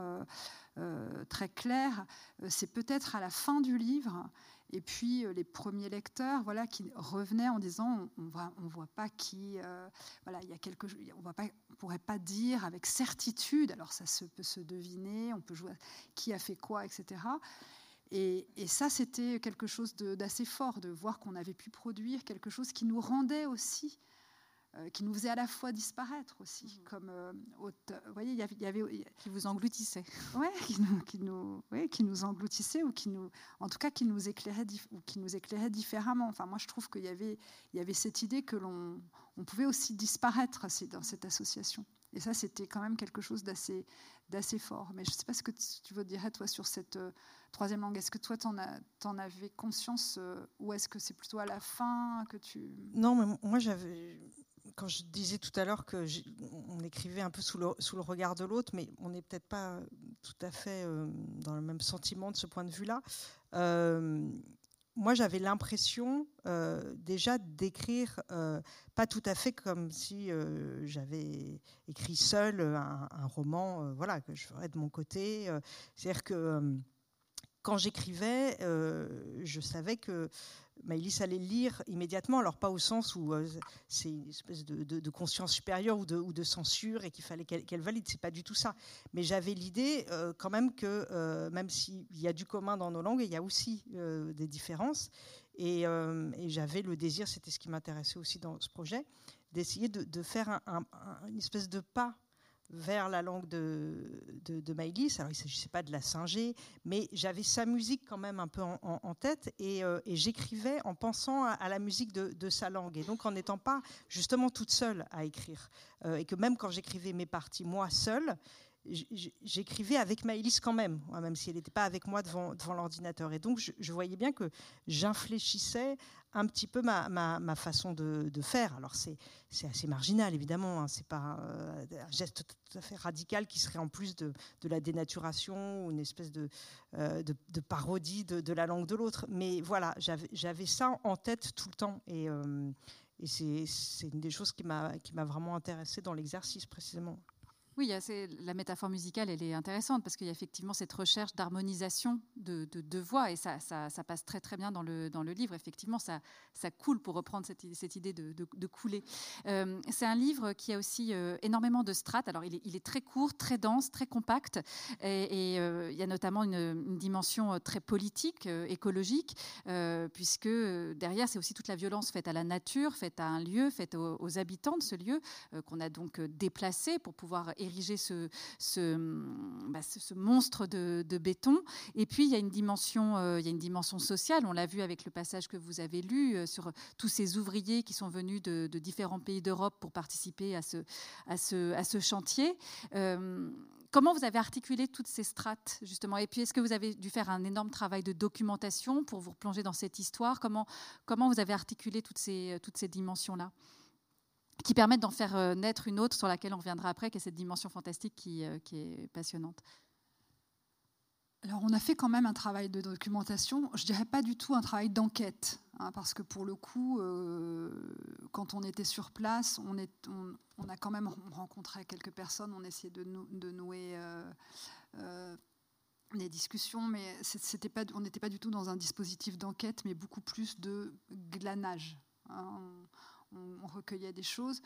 très claire. C'est peut-être à la fin du livre et puis les premiers lecteurs, voilà, qui revenaient en disant on ne on voit pas qui, voilà, il y a quelque, on ne pourrait pas dire avec certitude. Alors ça se, peut se deviner, on peut jouer qui a fait quoi, etc. Et, ça, c'était quelque chose d'assez fort, de voir qu'on avait pu produire quelque chose qui nous rendait aussi, euh, qui nous faisait à la fois disparaître aussi, mmh. comme euh, vous voyez, il y avait, qui vous engloutissait, ouais, qui nous, qui nous, qui nous engloutissait ou qui nous, en tout cas, qui nous éclairait, ou qui nous éclairait différemment. Enfin, moi, je trouve qu'il y avait, il y avait cette idée que l'on, on pouvait aussi disparaître dans cette association. Et ça, c'était quand même quelque chose d'assez, d'assez fort. Mais je ne sais pas ce que tu veux dire, toi, sur cette euh, troisième langue. Est-ce que toi, tu en, en, avais conscience euh, ou est-ce que c'est plutôt à la fin que tu... Non, mais moi, j'avais... Quand je disais tout à l'heure que on écrivait un peu sous le, regard de l'autre, mais on n'est peut-être pas tout à fait euh, dans le même sentiment de ce point de vue-là moi, j'avais l'impression euh, déjà d'écrire, euh, pas tout à fait comme si euh, j'avais écrit seul un, un roman, voilà, que je ferais de mon côté. C'est-à-dire que quand j'écrivais, je savais que Maëlys allait lire immédiatement, alors pas au sens où euh, c'est une espèce de, conscience supérieure ou de, censure et qu'il fallait qu'elle valide, c'est pas du tout ça. Mais j'avais l'idée euh, quand même que euh, même s'il y a du commun dans nos langues, il y a aussi des différences. Et, j'avais le désir, c'était ce qui m'intéressait aussi dans ce projet, d'essayer de, faire une espèce de pas vers la langue de, de, Alors, il ne s'agissait pas de la singer, mais j'avais sa musique quand même un peu en, tête euh, et, j'écrivais en pensant à, la musique de, sa langue. Et donc, en n'étant pas justement toute seule à écrire. Euh, et que même quand j'écrivais mes parties, moi seule, j'écrivais avec Maëlys quand même, même si elle n'était pas avec moi devant, devant l'ordinateur. Et donc, je, voyais bien que j'infléchissais un petit peu ma, ma, façon de, faire. Alors, c'est assez marginal, évidemment. Hein. C'est pas euh, un geste tout à fait radical qui serait en plus de, la dénaturation ou une espèce de, euh, de, parodie de, la langue de l'autre. Mais voilà, j'avais ça en tête tout le temps. Et, euh, et c'est une des choses qui m'a vraiment intéressée dans l'exercice, précisément. Oui, la métaphore musicale, elle est intéressante parce qu'il y a effectivement cette recherche d'harmonisation de, de, voix et ça, passe très très bien dans le, livre. Effectivement, ça, coule pour reprendre cette, idée de, couler. Euh, c'est un livre qui a aussi euh, énormément de strates. Alors, il est, il est, très court, très dense, très compact et, euh, il y a notamment une, dimension très politique, écologique, puisque derrière, c'est aussi toute la violence faite à la nature, faite à un lieu, faite aux, aux habitants de ce lieu qu'on a donc déplacé pour pouvoir ce, ce, bah, ce monstre de, béton. Et puis, il y, a une dimension, euh, il y a une dimension sociale. On l'a vu avec le passage que vous avez lu euh, sur tous ces ouvriers qui sont venus de, différents pays d'Europe pour participer à ce, chantier. Euh, comment vous avez articulé toutes ces strates, justement? Et puis, est-ce que vous avez dû faire un énorme travail de documentation pour vous replonger dans cette histoire? Comment, vous avez articulé toutes ces dimensions-là? Qui permettent d'en faire euh, naître une autre sur laquelle on reviendra après, qui est cette dimension fantastique qui, euh, qui est passionnante. Alors, on a fait quand même un travail de documentation. Je dirais pas du tout un travail d'enquête, hein, parce que pour le coup, euh, quand on était sur place, on, a quand même rencontré quelques personnes, on essayait de, de nouer des discussions, mais on n'était pas du tout dans un dispositif d'enquête, mais beaucoup plus de glanage. Hein recueillait des choses.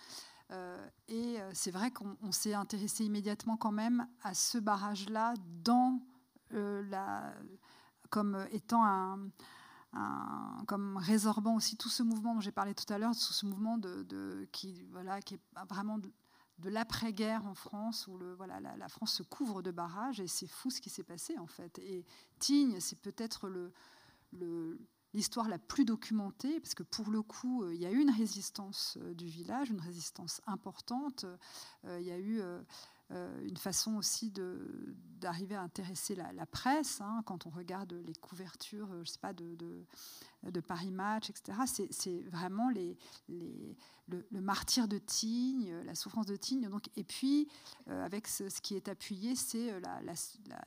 Euh, et euh, c'est vrai qu'on s'est intéressé immédiatement quand même à ce barrage-là euh, comme étant un, comme résorbant aussi tout ce mouvement dont j'ai parlé tout à l'heure, tout ce mouvement de, qui, voilà, qui est vraiment de, l'après-guerre en France, où le, voilà, la, France se couvre de barrages, et c'est fou ce qui s'est passé en fait. Et Tignes, c'est peut-être le, l'histoire la plus documentée, parce que pour le coup, euh, il y a eu une résistance euh, du village, une résistance importante. Euh, il y a eu une façon aussi d'arriver à intéresser la, presse. Hein, quand on regarde les couvertures, je sais pas, de, de, Paris Match, etc., c'est vraiment les, les, le, martyr de Tignes, la souffrance de Tignes. Donc, et puis, avec ce, ce, qui est appuyé, c'est la, la,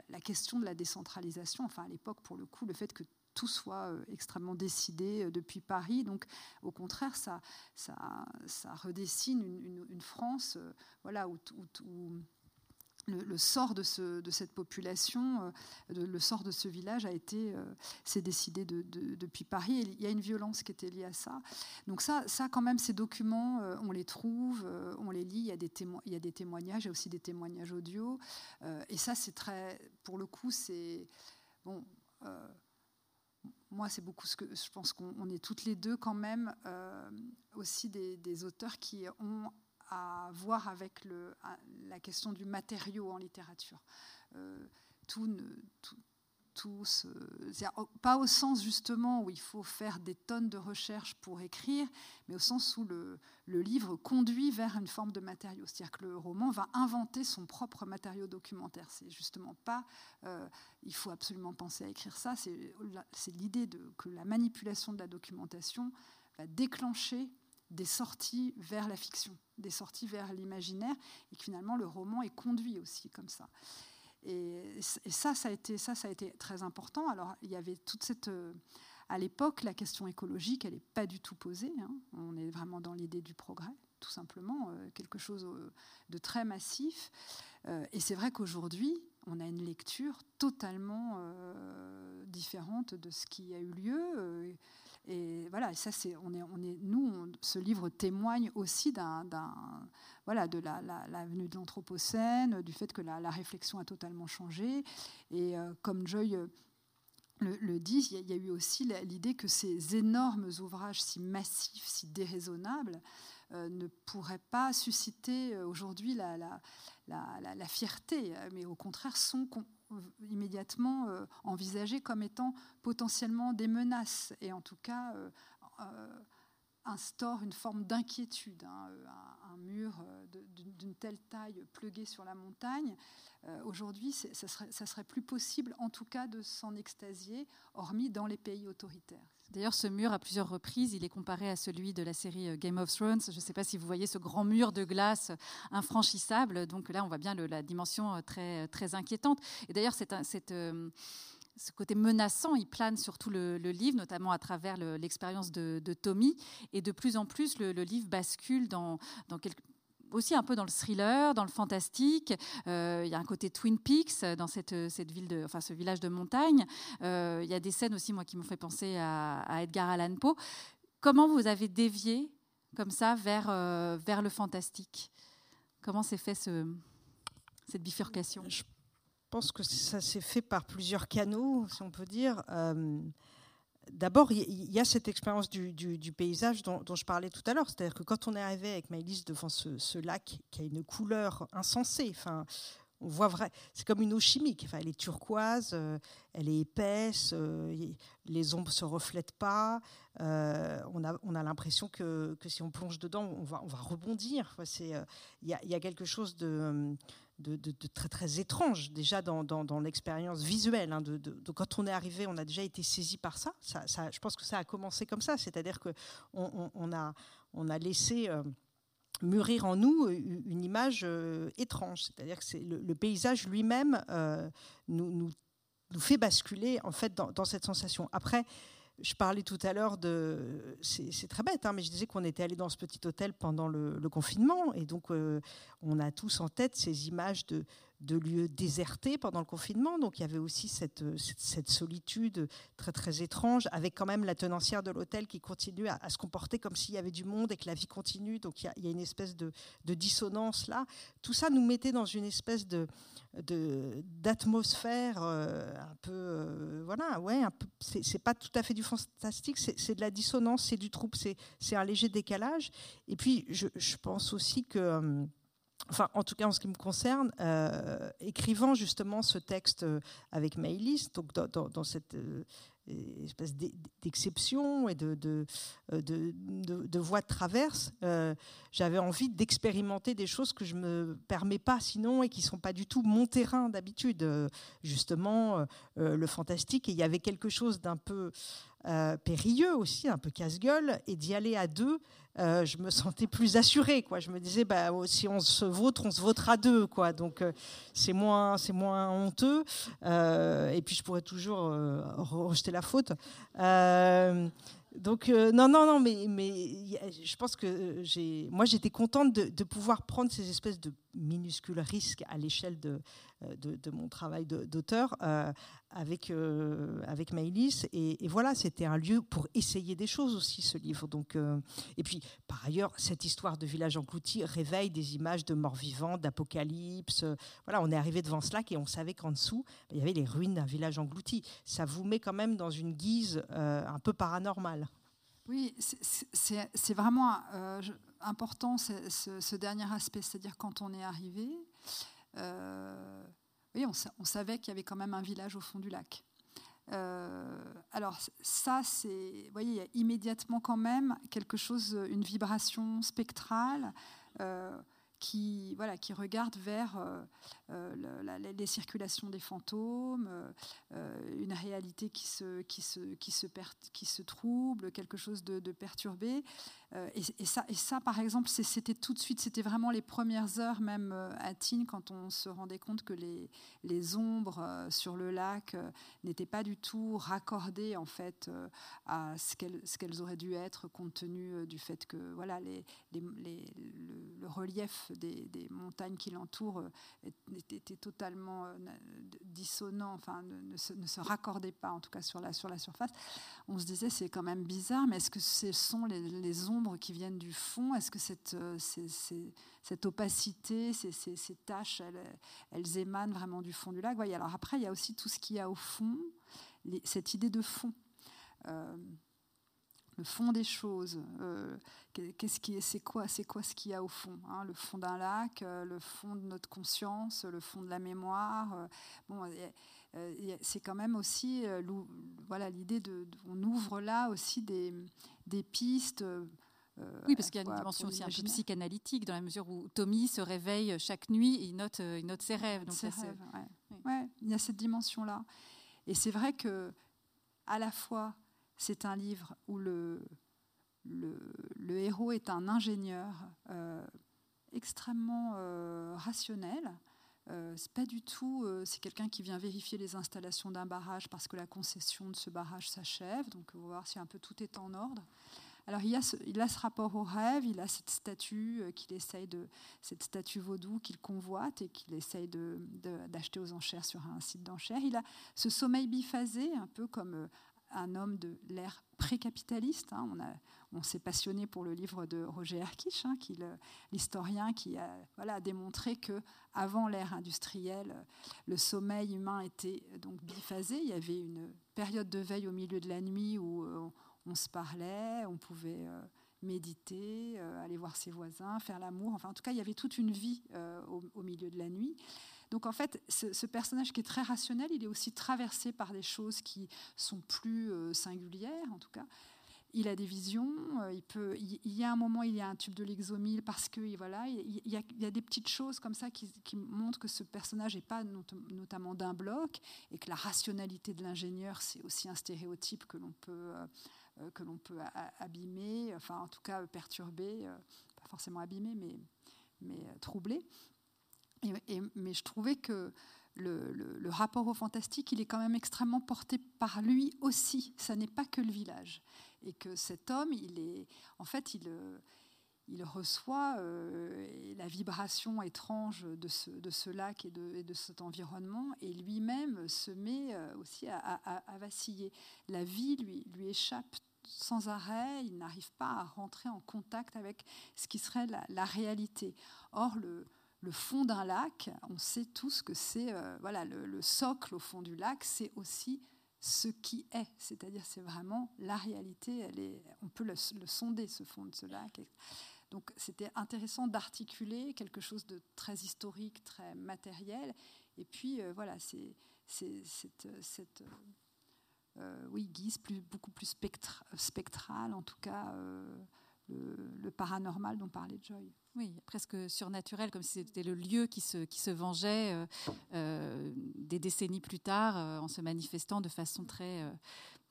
la, question de la décentralisation. Enfin, à l'époque, pour le coup, le fait que tout soit extrêmement décidé depuis Paris. Donc, au contraire, ça, ça, redessine une, France voilà, où, où le, sort de, cette population, euh, le sort de ce village a été, euh, décidé depuis Paris. il y a une violence qui était liée à ça. Donc ça, ça quand même, ces documents, euh, on les trouve, on les lit. Il y a des il y a des témoignages, il y a aussi des témoignages audio. et ça, c'est très, pour le coup, c'est bon. Moi, c'est beaucoup ce que je pense qu'on est toutes les deux quand même aussi des auteurs qui ont à voir avec le, la question du matériau en littérature. Euh, tout, pas au sens justement où il faut faire des tonnes de recherches pour écrire, mais au sens où le, le livre conduit vers une forme de matériau. C'est-à-dire que le roman va inventer son propre matériau documentaire. C'est justement pas, euh, il faut absolument penser à écrire ça. C'est l'idée que la manipulation de la documentation va déclencher des sorties vers la fiction, des sorties vers l'imaginaire, et que finalement le roman est conduit aussi comme ça. Et, ça, ça a été très important. Alors il y avait toute cette euh, à l'époque, la question écologique, elle n'est pas du tout posée. Hein. On est vraiment dans l'idée du progrès, tout simplement, euh, quelque chose euh, de très massif. et c'est vrai qu'aujourd'hui, on a une lecture totalement différente de ce qui a eu lieu. Et voilà, ça c'est, on est, on est, nous, ce livre témoigne aussi d'un, voilà, de la, venue de l'anthropocène, du fait que la, réflexion a totalement changé. Et euh, comme Joy euh, le, dit, il y, a eu aussi l'idée que ces énormes ouvrages si massifs, si déraisonnables, euh, ne pourraient pas susciter aujourd'hui la, la, fierté, mais au contraire sont immédiatement euh, envisagées comme étant potentiellement des menaces. Et en tout cas euh, euh, instaure une forme d'inquiétude. Hein, un, mur d'une telle taille plugué sur la montagne, aujourd'hui, ça serait, serait plus possible en tout cas de s'en extasier, hormis dans les pays autoritaires. D'ailleurs, ce mur, à plusieurs reprises, il est comparé à celui de la série euh, Game of Thrones. Je ne sais pas si vous voyez ce grand mur de glace infranchissable. Donc là, on voit bien la dimension euh, très, très inquiétante. Et d'ailleurs, euh, ce côté menaçant, il plane sur tout le, livre, notamment à travers l'expérience de, Tommy. Et de plus en plus, le, livre bascule aussi un peu dans le thriller, dans le fantastique. Euh, il y a un côté Twin Peaks dans cette, ville enfin, ce village de montagne. Euh, il y a des scènes aussi, moi, qui m'ont fait penser à, Edgar Allan Poe. Comment vous avez dévié comme ça vers, euh, le fantastique? Comment s'est fait ce, cette bifurcation? Pense que ça s'est fait par plusieurs canaux, si on peut dire. D'abord, il y a cette expérience du, paysage dont, je parlais tout à l'heure. C'est-à-dire que quand on est arrivé avec Maëlys devant ce, lac qui a une couleur insensée, enfin, on voit vrai, c'est comme une eau chimique. Enfin, elle est turquoise, euh, elle est épaisse, euh, les ombres se reflètent pas. Euh, on a, on a l'impression que, si on plonge dedans, on va, on va rebondir. Il y, a quelque chose de de, très très étrange déjà dans, l'expérience visuelle. Hein, de, quand on est arrivé, on a déjà été saisi par ça. Je pense que ça a commencé comme ça, c'est-à-dire que on, a, on a laissé euh, mûrir en nous une image euh, étrange, c'est-à-dire que c'est le, paysage lui-même euh, nous, nous, nous, fait basculer en fait dans, cette sensation. Après je parlais tout à l'heure de. C'est très bête, hein, mais je disais qu'on était allé dans ce petit hôtel pendant le, confinement. Et donc, euh, on a tous en tête ces images de, de lieux désertés pendant le confinement. Donc il y avait aussi cette, solitude très très étrange, avec quand même la tenancière de l'hôtel qui continue à, se comporter comme s'il y avait du monde et que la vie continue. Donc il y a, une espèce de, dissonance là. Tout ça nous mettait dans une espèce d'atmosphère euh, un peu euh, voilà ouais c'est pas tout à fait du fantastique c'est de la dissonance c'est du trouble c'est un léger décalage et puis je, je pense aussi que hum, enfin en tout cas en ce qui me concerne, euh, écrivant justement ce texte euh, avec Maëlys, donc dans, cette euh, espèce d'exception et de, de, de, voie de traverse, j'avais envie d'expérimenter des choses que je ne me permets pas sinon et qui ne sont pas du tout mon terrain d'habitude, justement le fantastique. Et il y avait quelque chose d'un peu périlleux aussi, un peu casse-gueule, et d'y aller à deux, je me sentais plus assurée. Quoi. Je me disais, bah, oh, si on se vote, on se votera deux. Quoi. Donc c'est moins, c'est moins honteux. et puis je pourrais toujours rejeter la faute. Donc non, non, non, mais, mais je pense que moi j'étais contente de, pouvoir prendre ces espèces de minuscules risques à l'échelle de, euh, de, mon travail d'auteur euh, avec, euh, avec Maëlys. Et, voilà, c'était un lieu pour essayer des choses aussi, ce livre. Donc, et puis, par ailleurs, cette histoire de village englouti réveille des images de morts vivants, d'apocalypse. Voilà, on est arrivé devant ce lac et on savait qu'en dessous, il y avait les ruines d'un village englouti. Ça vous met quand même dans une guise un peu paranormale. Oui, c'est vraiment important ce, dernier aspect, c'est-à-dire quand on est arrivé, oui, on, savait qu'il y avait quand même un village au fond du lac. Euh, alors ça, c'est, vous voyez, il y a immédiatement quand même quelque chose, une vibration spectrale. Euh, qui, voilà, qui regarde vers euh, euh, les circulations des fantômes, euh, une réalité qui se, qui, se, qui, se qui se trouble, quelque chose de, perturbé. Et, ça, et ça, par exemple, c'était tout de suite, c'était vraiment les premières heures, même à Tignes, quand on se rendait compte que les, les ombres sur le lac n'étaient pas du tout raccordées en fait à ce qu'elles auraient dû être, compte tenu du fait que voilà, le, relief des, montagnes qui l'entourent euh, était, totalement euh, dissonant, enfin ne, se, raccordait pas en tout cas sur la, sur la surface. On se disait c'est quand même bizarre, mais est-ce que ce sont les, ombres qui viennent du fond Est-ce que cette, euh, cette opacité, ces, ces, taches, elles, émanent vraiment du fond du lac? Alors après, il y a aussi tout ce qu'il y a au fond, cette idée de fond le fond des choses. Euh, qu'est-ce qui c'est quoi, c'est quoi ce qu'il y a au fond hein, Le fond d'un lac, euh, le fond de notre conscience, le fond de la mémoire. Euh, bon, c'est quand même aussi, voilà, l'idée de, on ouvre là aussi des, des pistes. Oui, parce qu'il y a une dimension aussi un peu psychanalytique dans la mesure où Tommy se réveille chaque nuit et il note, il note ses rêves. Donc ses rêves, ouais. il y a cette dimension-là. Et c'est vrai que à la fois c'est un livre où le, le, héros est un ingénieur euh, extrêmement euh, rationnel. Euh, c'est pas du tout. Euh, c'est quelqu'un qui vient vérifier les installations d'un barrage parce que la concession de ce barrage s'achève. Donc, on va voir si un peu tout est en ordre. Alors il, a ce, rapport au rêve, il a cette statue qu'il essaye de, cette statue vaudou qu'il convoite et qu'il essaye d'acheter aux enchères sur un site d'enchères. Il a ce sommeil biphasé, un peu comme un homme de l'ère pré-capitaliste. Hein. On, s'est passionné pour le livre de Roger Erkich, hein, l'historien qui a voilà, démontré que avant l'ère industrielle, le sommeil humain était donc biphasé. Il y avait une période de veille au milieu de la nuit où euh, on, se parlait, on pouvait euh, méditer, euh, aller voir ses voisins, faire l'amour. Enfin, en tout cas, il y avait toute une vie au, milieu de la nuit. Donc en fait, ce, personnage qui est très rationnel, il est aussi traversé par des choses qui sont plus euh, singulières, en tout cas. Il a des visions. Euh, il peut. Il, y a un moment, il y a un tube de l'exomile parce que voilà, il y, a, des petites choses comme ça qui, montrent que ce personnage n'est pas notamment d'un bloc et que la rationalité de l'ingénieur, c'est aussi un stéréotype que l'on peut euh, que l'on peut abîmer, enfin en tout cas perturber, pas forcément abîmer, mais mais troubler mais je trouvais que le, rapport au fantastique, il est quand même extrêmement porté par lui aussi. Ça n'est pas que le village. Et que cet homme, il est, en fait, il, il reçoit euh, la vibration étrange de ce, lac et de, cet environnement, et lui-même se met euh, aussi à, vaciller. La vie lui, lui échappe sans arrêt, il n'arrive pas à rentrer en contact avec ce qui serait la, réalité. Or, le, fond d'un lac, on sait tous que c'est euh, voilà le, socle au fond du lac, c'est aussi ce qui est, c'est-à-dire c'est vraiment la réalité. On peut le, sonder ce fond de ce lac. Donc c'était intéressant d'articuler quelque chose de très historique, très matériel, et puis euh, voilà c'est cette, cette euh, oui guise plus, beaucoup plus spectrale en tout cas le, paranormal dont parlait Joy. Oui, presque surnaturel, comme si c'était le lieu qui se, qui se vengeait euh, euh, des décennies plus tard euh, en se manifestant de façon très,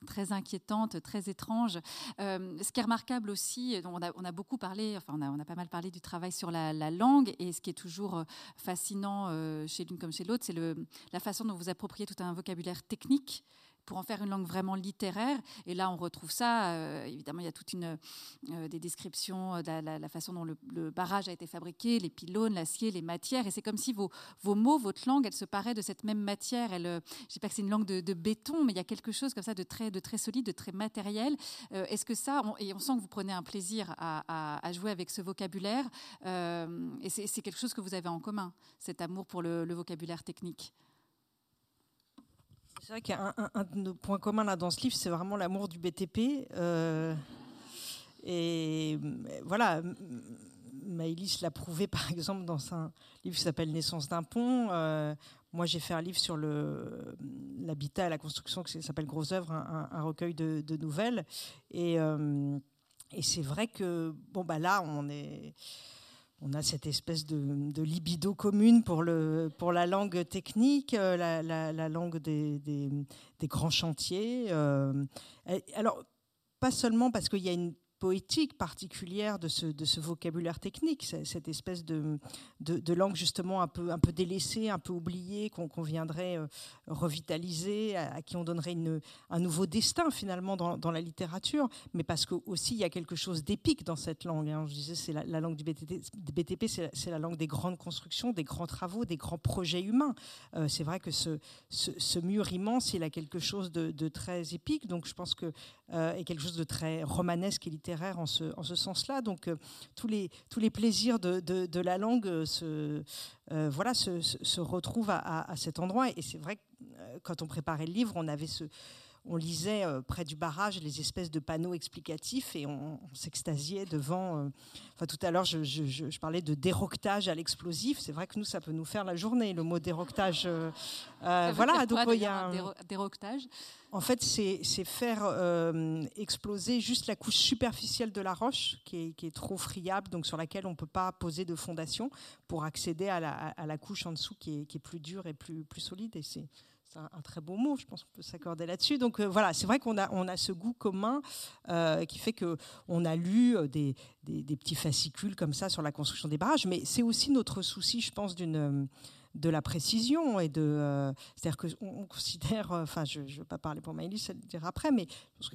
très inquiétante, très étrange. ce qui est remarquable aussi, on a, beaucoup parlé, enfin on a, pas mal parlé du travail sur la, la, langue, et ce qui est toujours fascinant chez l'une comme chez l'autre, c'est la façon dont vous appropriez tout un vocabulaire technique pour en faire une langue vraiment littéraire. Et là, on retrouve ça. Euh, évidemment, il y a toute une euh, des descriptions de la, façon dont le, barrage a été fabriqué, les pylônes, l'acier, les matières. Et c'est comme si vos, mots, votre langue, elle se paraît de cette même matière. Euh, je ne sais pas que c'est une langue de, béton, mais il y a quelque chose comme ça de très solide, de très matériel. Est-ce que ça, et on sent que vous prenez un plaisir à, jouer avec ce vocabulaire, et c'est quelque chose que vous avez en commun, cet amour pour le vocabulaire technique? C'est vrai qu'un un, de nos points communs dans ce livre, c'est vraiment l'amour du BTP. Euh, et voilà, Maëlys l'a prouvé par exemple dans un livre qui s'appelle Naissance d'un pont. Euh, moi, j'ai fait un livre sur l'habitat et la construction qui s'appelle Gros œuvre, un, recueil de, nouvelles. Et, euh, et c'est vrai que bon bah là, on est on a cette espèce de, libido commune pour, la langue technique, euh, la, langue des, grands chantiers. Euh, alors, pas seulement parce qu'il y a une poétique particulière de ce, vocabulaire technique, cette espèce de, langue justement un peu, délaissée, un peu oubliée, qu'on viendrait euh, revitaliser, à, qui on donnerait un nouveau destin finalement dans, la littérature, mais parce que aussi il y a quelque chose d'épique dans cette langue. Hein. Je disais, c'est la, langue du BTP, c'est la langue des grandes constructions, des grands travaux, des grands projets humains. Euh, c'est vrai que ce, mur immense, il a quelque chose de, très épique, donc je pense que euh, est quelque chose de très romanesque et littéraire en ce, en ce sens-là. Donc euh, tous, les, tous les plaisirs de, de, la langue euh, se, voilà, se, se, retrouvent à, à, cet endroit. Et c'est vrai que quand on préparait le livre, on avait ce, on lisait euh, près du barrage les espèces de panneaux explicatifs et on, s'extasiait devant. Euh, enfin, tout à l'heure, je, parlais de déroctage à l'explosif. C'est vrai que nous, ça peut nous faire la journée, le mot déroctage. Euh, voilà, donc il y a un déroctage. En fait, c'est faire exploser juste la couche superficielle de la roche, qui est, trop friable, donc sur laquelle on ne peut pas poser de fondation, pour accéder à la, couche en dessous qui est, plus dure et plus, solide. Et c'est un, très beau mot, je pense qu'on peut s'accorder là-dessus. Donc euh, voilà, c'est vrai qu'on a, ce goût commun euh, qui fait qu'on a lu euh, des, petits fascicules comme ça sur la construction des barrages, mais c'est aussi notre souci, je pense, d'une de la précision et de c'est-à-dire que on, considère enfin je ne veux pas parler pour Maëlys ça le dira après mais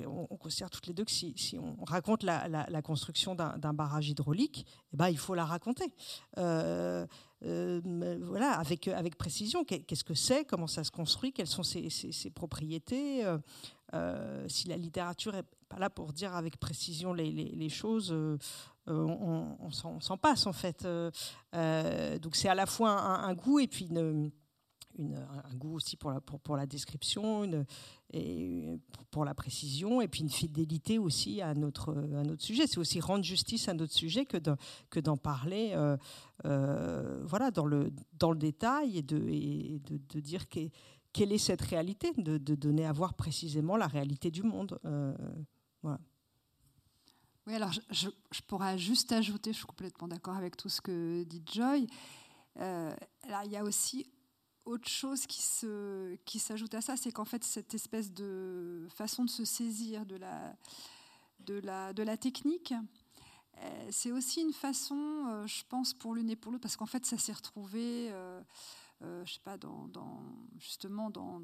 on, on, considère toutes les deux que si, on raconte la, construction d'un barrage hydraulique eh ben il faut la raconter euh, voilà, avec, avec précision. Qu'est-ce que c'est Comment ça se construit Quelles sont ses, propriétés euh, euh, Si la littérature n'est pas là pour dire avec précision les, choses, on, on s'en passe en fait. donc c'est à la fois un, goût et puis une un goût aussi pour la, pour, pour la description, et pour la précision, et puis une fidélité aussi à notre, à notre sujet. C'est aussi rendre justice à notre sujet que d'en, que parler euh, euh, voilà, dans, le, dans le détail et de, de, dire quelle est cette réalité, de, donner à voir précisément la réalité du monde. Euh, Oui, alors je, pourrais juste ajouter, je suis complètement d'accord avec tout ce que dit Joy. alors il y a aussi autre chose qui, se, qui s'ajoute à ça, c'est qu'en fait, cette espèce de façon de se saisir de la, de la, de la technique, euh, c'est aussi une façon, euh, je pense, pour l'une et pour l'autre, parce qu'en fait, ça s'est retrouvé, euh, je sais pas, dans, justement dans,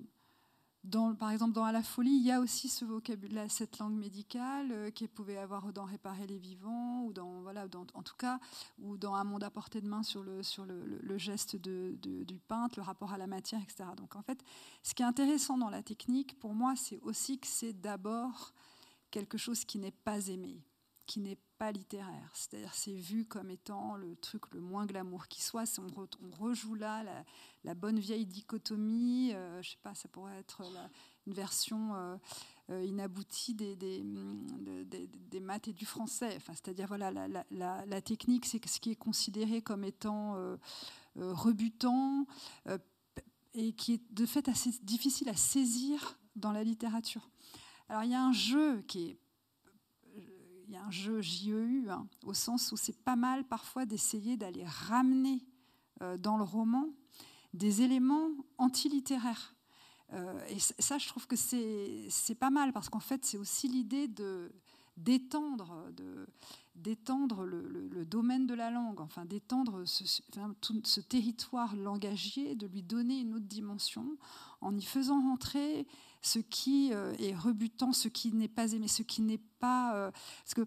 par exemple, dans À la folie, il y a aussi ce vocabulaire, cette langue médicale euh, qui pouvait avoir dans Réparer les vivants, ou dans, voilà, en tout cas, ou dans Un monde à portée de main sur le, sur le, geste du peintre, le rapport à la matière, etc. Donc, en fait, ce qui est intéressant dans la technique, pour moi, c'est aussi que c'est d'abord quelque chose qui n'est pas aimé qui n'est pas littéraire. C'est-à-dire c'est vu comme étant le truc le moins glamour qui soit. On, rejoue là la, bonne vieille dichotomie. Euh, je sais pas, ça pourrait être une version euh, euh, inaboutie des, des, maths et du français. Enfin, c'est-à-dire voilà, la, la technique, c'est ce qui est considéré comme étant rebutant et qui est de fait assez difficile à saisir dans la littérature. Alors il y a un jeu qui est il y a un jeu JEU, hein, au sens où c'est pas mal parfois d'essayer d'aller ramener euh, dans le roman des éléments antilittéraires. et ça, je trouve que c'est pas mal parce qu'en fait, c'est aussi l'idée de d'étendre d'étendre le, domaine de la langue, enfin d'étendre ce, ce, territoire langagier, de lui donner une autre dimension, en y faisant rentrer ce qui euh, est rebutant, ce qui n'est pas aimé, ce qui n'est pas... Euh, parce que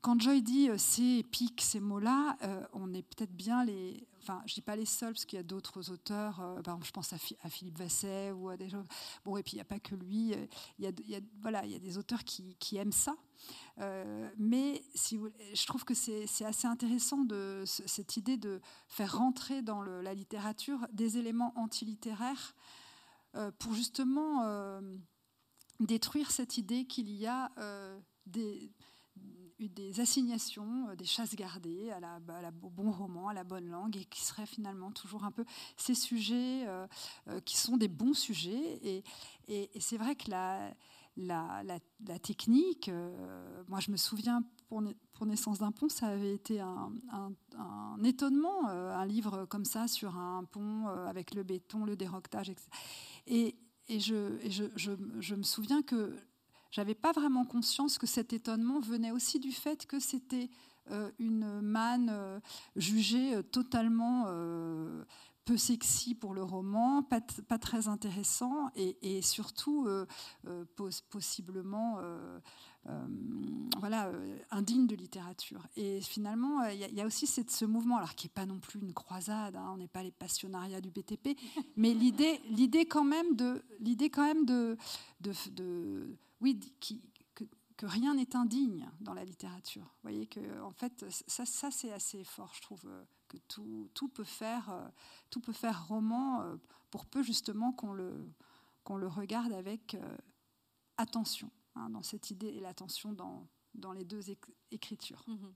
quand Joy dit euh, c'est épique ces mots-là, on est peut-être bien les, enfin je dis pas les seuls parce qu'il y a d'autres auteurs, par exemple je pense à, Philippe Vasset ou à des gens. Bon et puis il n'y a pas que lui, il y a, voilà il y a des auteurs qui, aiment ça. Mais si je trouve que c'est assez intéressant de, cette idée de faire rentrer dans la littérature des éléments antilittéraires pour justement euh, détruire cette idée qu'il y a des, des assignations, des chasses gardées à la, au bon roman, à la bonne langue, et qui seraient finalement toujours un peu ces sujets qui sont des bons sujets. Et, et c'est vrai que la, la, la, technique. Euh, moi, je me souviens, pour, pour Naissance d'un pont, ça avait été un, étonnement, euh, un livre comme ça sur un pont euh, avec le béton, le déroquetage, etc. Et, et, je, et je, je, je, me souviens que j'avais pas vraiment conscience que cet étonnement venait aussi du fait que c'était une manne jugée totalement peu sexy pour le roman, pas, très intéressant et, surtout euh, euh, possiblement euh, voilà, indigne de littérature. Et finalement, il y, a aussi ce mouvement, alors qui n'est pas non plus une croisade, hein, on n'est pas les passionnariats du BTP, mais l'idée, quand même de, l'idée quand même de, de, oui, que rien n'est indigne dans la littérature. Vous voyez que, en fait, ça, c'est assez fort, je trouve, tout, peut, faire, euh, tout peut faire roman euh, pour peu justement qu'on le, qu'on le regarde avec attention, hein, dans cette idée et l'attention dans, dans les deux écritures. Mhm.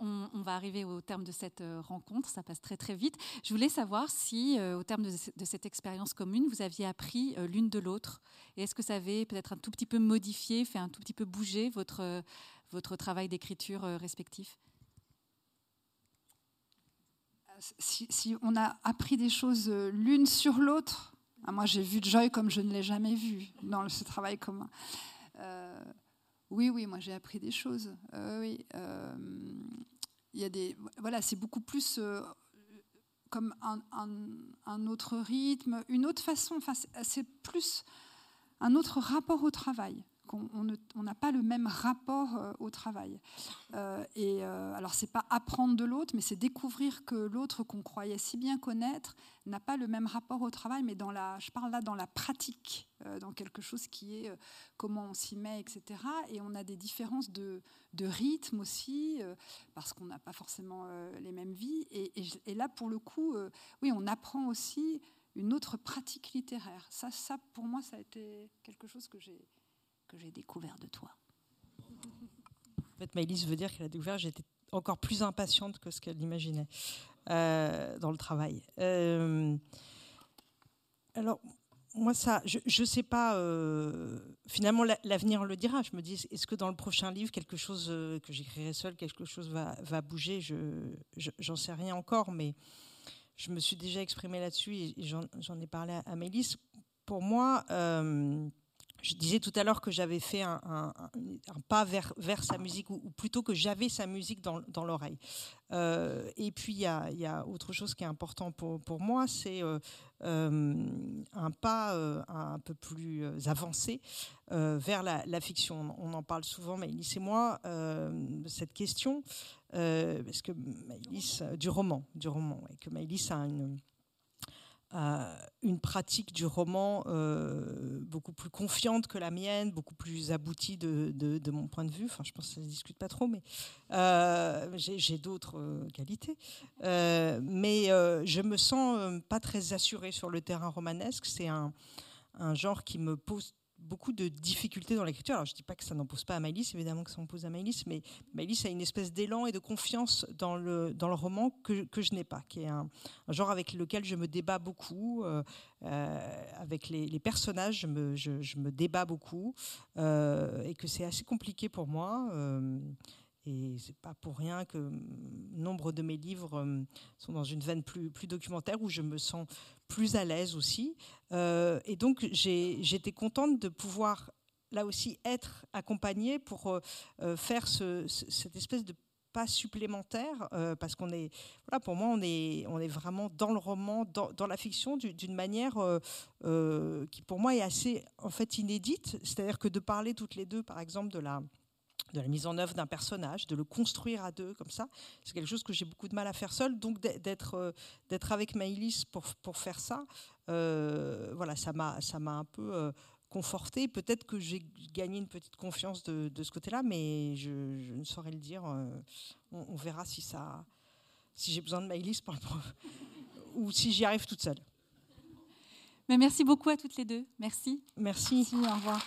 On, va arriver au terme de cette euh, rencontre, ça passe très très vite. Je voulais savoir si, euh, au terme de, cette expérience commune, vous aviez appris euh, l'une de l'autre. Et est-ce que ça avait peut-être un tout petit peu modifié, fait un tout petit peu bouger votre, votre travail d'écriture respectif? Si, on a appris des choses l'une sur l'autre, ah, moi j'ai vu Joy comme je ne l'ai jamais vu dans ce travail commun. Oui, oui, moi j'ai appris des choses. Euh, oui, euh, y a des, voilà, c'est beaucoup plus euh, comme un, un, autre rythme, une autre façon. Enfin, c'est plus un autre rapport au travail on n'a pas le même rapport euh, au travail. Euh, et euh, alors, c'est pas apprendre de l'autre, mais c'est découvrir que l'autre qu'on croyait si bien connaître n'a pas le même rapport au travail, mais dans la, je parle là dans la pratique, dans quelque chose qui est comment on s'y met, etc. Et on a des différences de, rythme aussi, parce qu'on n'a pas forcément les mêmes vies. Et, là, pour le coup, oui, on apprend aussi une autre pratique littéraire. Ça, pour moi, ça a été quelque chose que j'ai que j'ai découvert de toi. En fait, Maëlys veut dire qu'elle a découvert, j'étais encore plus impatiente que ce qu'elle imaginait euh, dans le travail. Euh, alors, moi, ça, je ne sais pas, euh, finalement, l'avenir le dira. Je me dis, est-ce que dans le prochain livre, quelque chose que j'écrirai seul, quelque chose va, bouger? Je J'en sais rien encore, mais je me suis déjà exprimée là-dessus et j'en ai parlé à, à. Pour moi, je disais tout à l'heure que j'avais fait un, pas vers, vers sa musique, ou, plutôt que j'avais sa musique dans, dans l'oreille. Euh, et puis, il y a, autre chose qui est important pour, pour moi, c'est euh, euh, un pas un peu plus avancé vers la, fiction. On en parle souvent, Maëlys et moi, de cette question, parce que Maëlys, du roman, du roman, et que Maëlys a une une pratique du roman euh, beaucoup plus confiante que la mienne, beaucoup plus aboutie de, de, mon point de vue. Enfin, je pense que ça ne se discute pas trop, mais euh, j'ai d'autres euh, qualités. mais je me sens pas très assurée sur le terrain romanesque. C'est un, un genre qui me pose beaucoup de difficultés dans l'écriture. Alors, je ne dis pas que ça n'en pose pas à Maëlys, évidemment que ça en pose à Maëlys, mais Maëlys a une espèce d'élan et de confiance dans le, dans le roman que, que je n'ai pas, qui est un, genre avec lequel je me débat beaucoup. Euh, euh, avec les, personnages, je me, je me débat beaucoup, euh, et que c'est assez compliqué pour moi. Et c'est pas pour rien que nombre de mes livres sont dans une veine plus, documentaire où je me sens plus à l'aise aussi. et donc j'étais contente de pouvoir là aussi être accompagnée pour faire cette espèce de pas supplémentaire euh, parce qu'on est voilà pour moi on est vraiment dans le roman dans, la fiction d'une manière euh, euh, qui pour moi est assez en fait inédite c'est-à-dire que de parler toutes les deux par exemple de la de la mise en œuvre d'un personnage, de le construire à deux comme ça, c'est quelque chose que j'ai beaucoup de mal à faire seul. Donc d'être d'être avec Maïlis pour, pour faire ça, voilà, ça m'a ça m'a un peu conforté. Peut-être que j'ai gagné une petite confiance de, ce côté-là, mais je, ne saurais le dire. Euh, on, verra si ça, si j'ai besoin de Maïlis <laughs> ou si j'y arrive toute seule. Mais merci beaucoup à toutes les deux. Merci. Merci. merci au revoir.